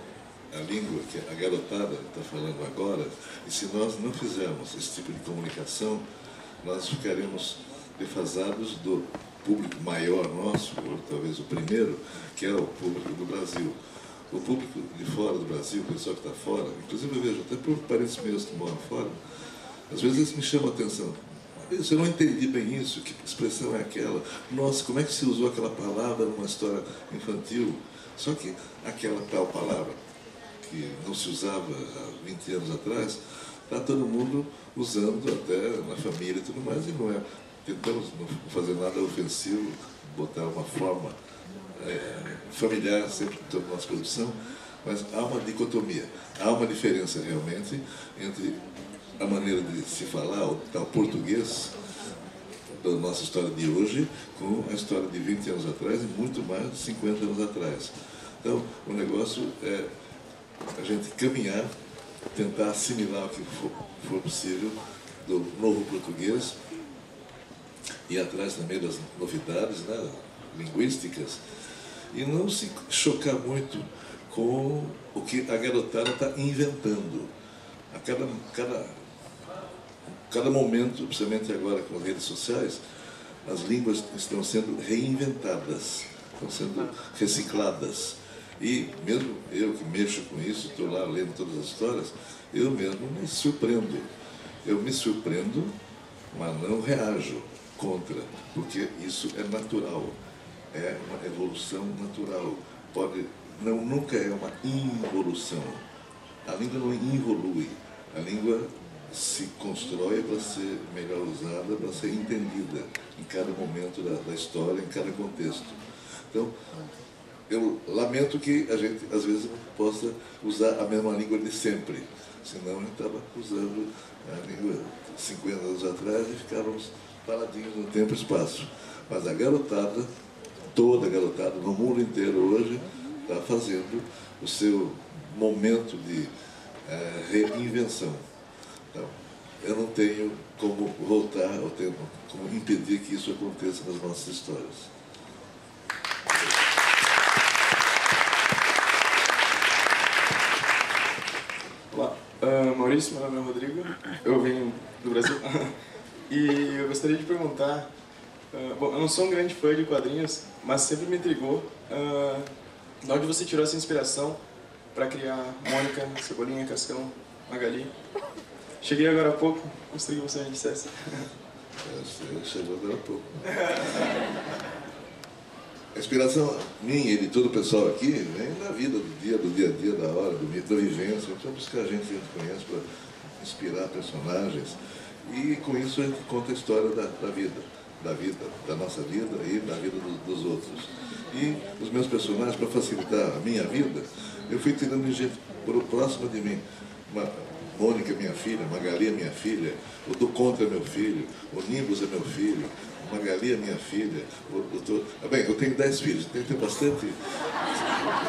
Speaker 4: a língua que a garotada está falando agora, e se nós não fizermos esse tipo de comunicação, nós ficaremos defasados do público maior nosso, ou talvez o primeiro, que é o público do Brasil. O público de fora do Brasil, o pessoal que está fora, inclusive eu vejo até por parentes meus que moram fora, às vezes eles me chamam a atenção. Eu não entendi bem isso, que expressão é aquela? Nossa, como é que se usou aquela palavra numa história infantil? Só que aquela tal palavra que não se usava há 20 anos atrás, está todo mundo usando até na família e tudo mais, e não é. Tentamos não fazer nada ofensivo, botar uma forma é, familiar sempre toda a nossa produção, mas há uma dicotomia, há uma diferença realmente entre a maneira de se falar, o tal português, da nossa história de hoje com a história de 20 anos atrás e muito mais de 50 anos atrás. Então, o negócio é a gente caminhar, tentar assimilar o que for, for possível do novo português, ir atrás também das novidades né, linguísticas, e não se chocar muito com o que a garotada está inventando. A cada, cada cada momento, principalmente agora com as redes sociais, as línguas estão sendo reinventadas, estão sendo recicladas. E mesmo eu que mexo com isso, estou lá lendo todas as histórias, eu mesmo me surpreendo. Eu me surpreendo, mas não reajo contra, porque isso é natural, é uma evolução natural. Pode, não, nunca é uma involução. A língua não evolui, a língua se constrói para ser melhor usada, para ser entendida em cada momento da, da história, em cada contexto. Então, eu lamento que a gente, às vezes, não possa usar a mesma língua de sempre. Senão, a gente estava usando a língua 50 anos atrás e ficávamos paradinhos no tempo e espaço. Mas a garotada, toda a garotada, no mundo inteiro hoje, está fazendo o seu momento de é, reinvenção. Então, eu não tenho como voltar, ou tenho como impedir que isso aconteça nas nossas histórias.
Speaker 17: Olá, uh, Maurício, meu nome é Rodrigo, eu venho do Brasil e eu gostaria de perguntar, uh, bom, eu não sou um grande fã de quadrinhos, mas sempre me intrigou uh, de onde você tirou essa inspiração para criar Mônica, Cebolinha, Cascão, Magali. Cheguei agora há pouco, gostaria que você me dissesse.
Speaker 4: Você chegou agora há pouco. A inspiração minha e de todo o pessoal aqui vem da vida, do dia, do dia a dia, da hora, do, da vivência. Então buscar gente que a gente conhece para inspirar personagens. E com isso a gente conta a história da, da vida, da vida, da nossa vida e da vida do, dos outros. E os meus personagens, para facilitar a minha vida, eu fui tirando gente próxima de mim. Uma, Mônica é minha filha, Magali é minha filha, o do Contra é meu filho, o Nimbus é meu filho, Magali é minha filha. O, o, tô... bem, eu tenho dez filhos, tenho ter bastante,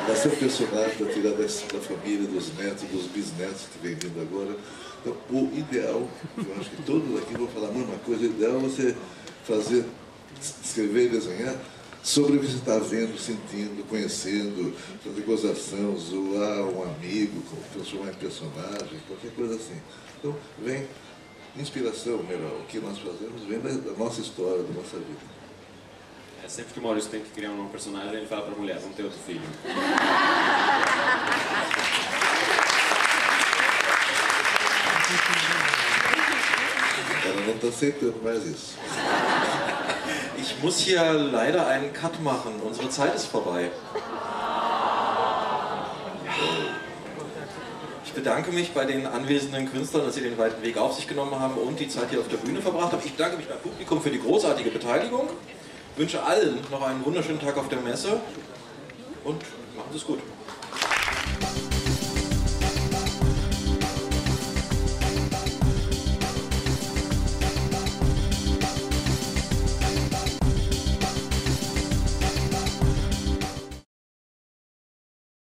Speaker 4: bastante personagem para tirar desse, da família, dos netos, dos bisnetos que vem vindo agora. Então, o ideal, eu acho que todos aqui vão falar a mesma coisa, o ideal é você fazer, escrever e desenhar sobre o que você está vendo, sentindo, conhecendo, fazer gozação, zoar um amigo, transformar em personagem, qualquer coisa assim. Então, vem inspiração, melhor, o que nós fazemos vem da, da nossa história, da nossa vida.
Speaker 9: É, sempre que o Maurício tem que criar um personagem, ele fala para a mulher, vamos ter outro filho.
Speaker 4: Ela não está aceitando mais isso.
Speaker 3: Ich muss hier leider einen Cut machen. Unsere Zeit ist vorbei. Ich bedanke mich bei den anwesenden Künstlern, dass sie den weiten Weg auf sich genommen haben und die Zeit hier auf der Bühne verbracht haben. Ich bedanke mich beim Publikum für die großartige Beteiligung. Ich wünsche allen noch einen wunderschönen Tag auf der Messe und machen Sie es gut.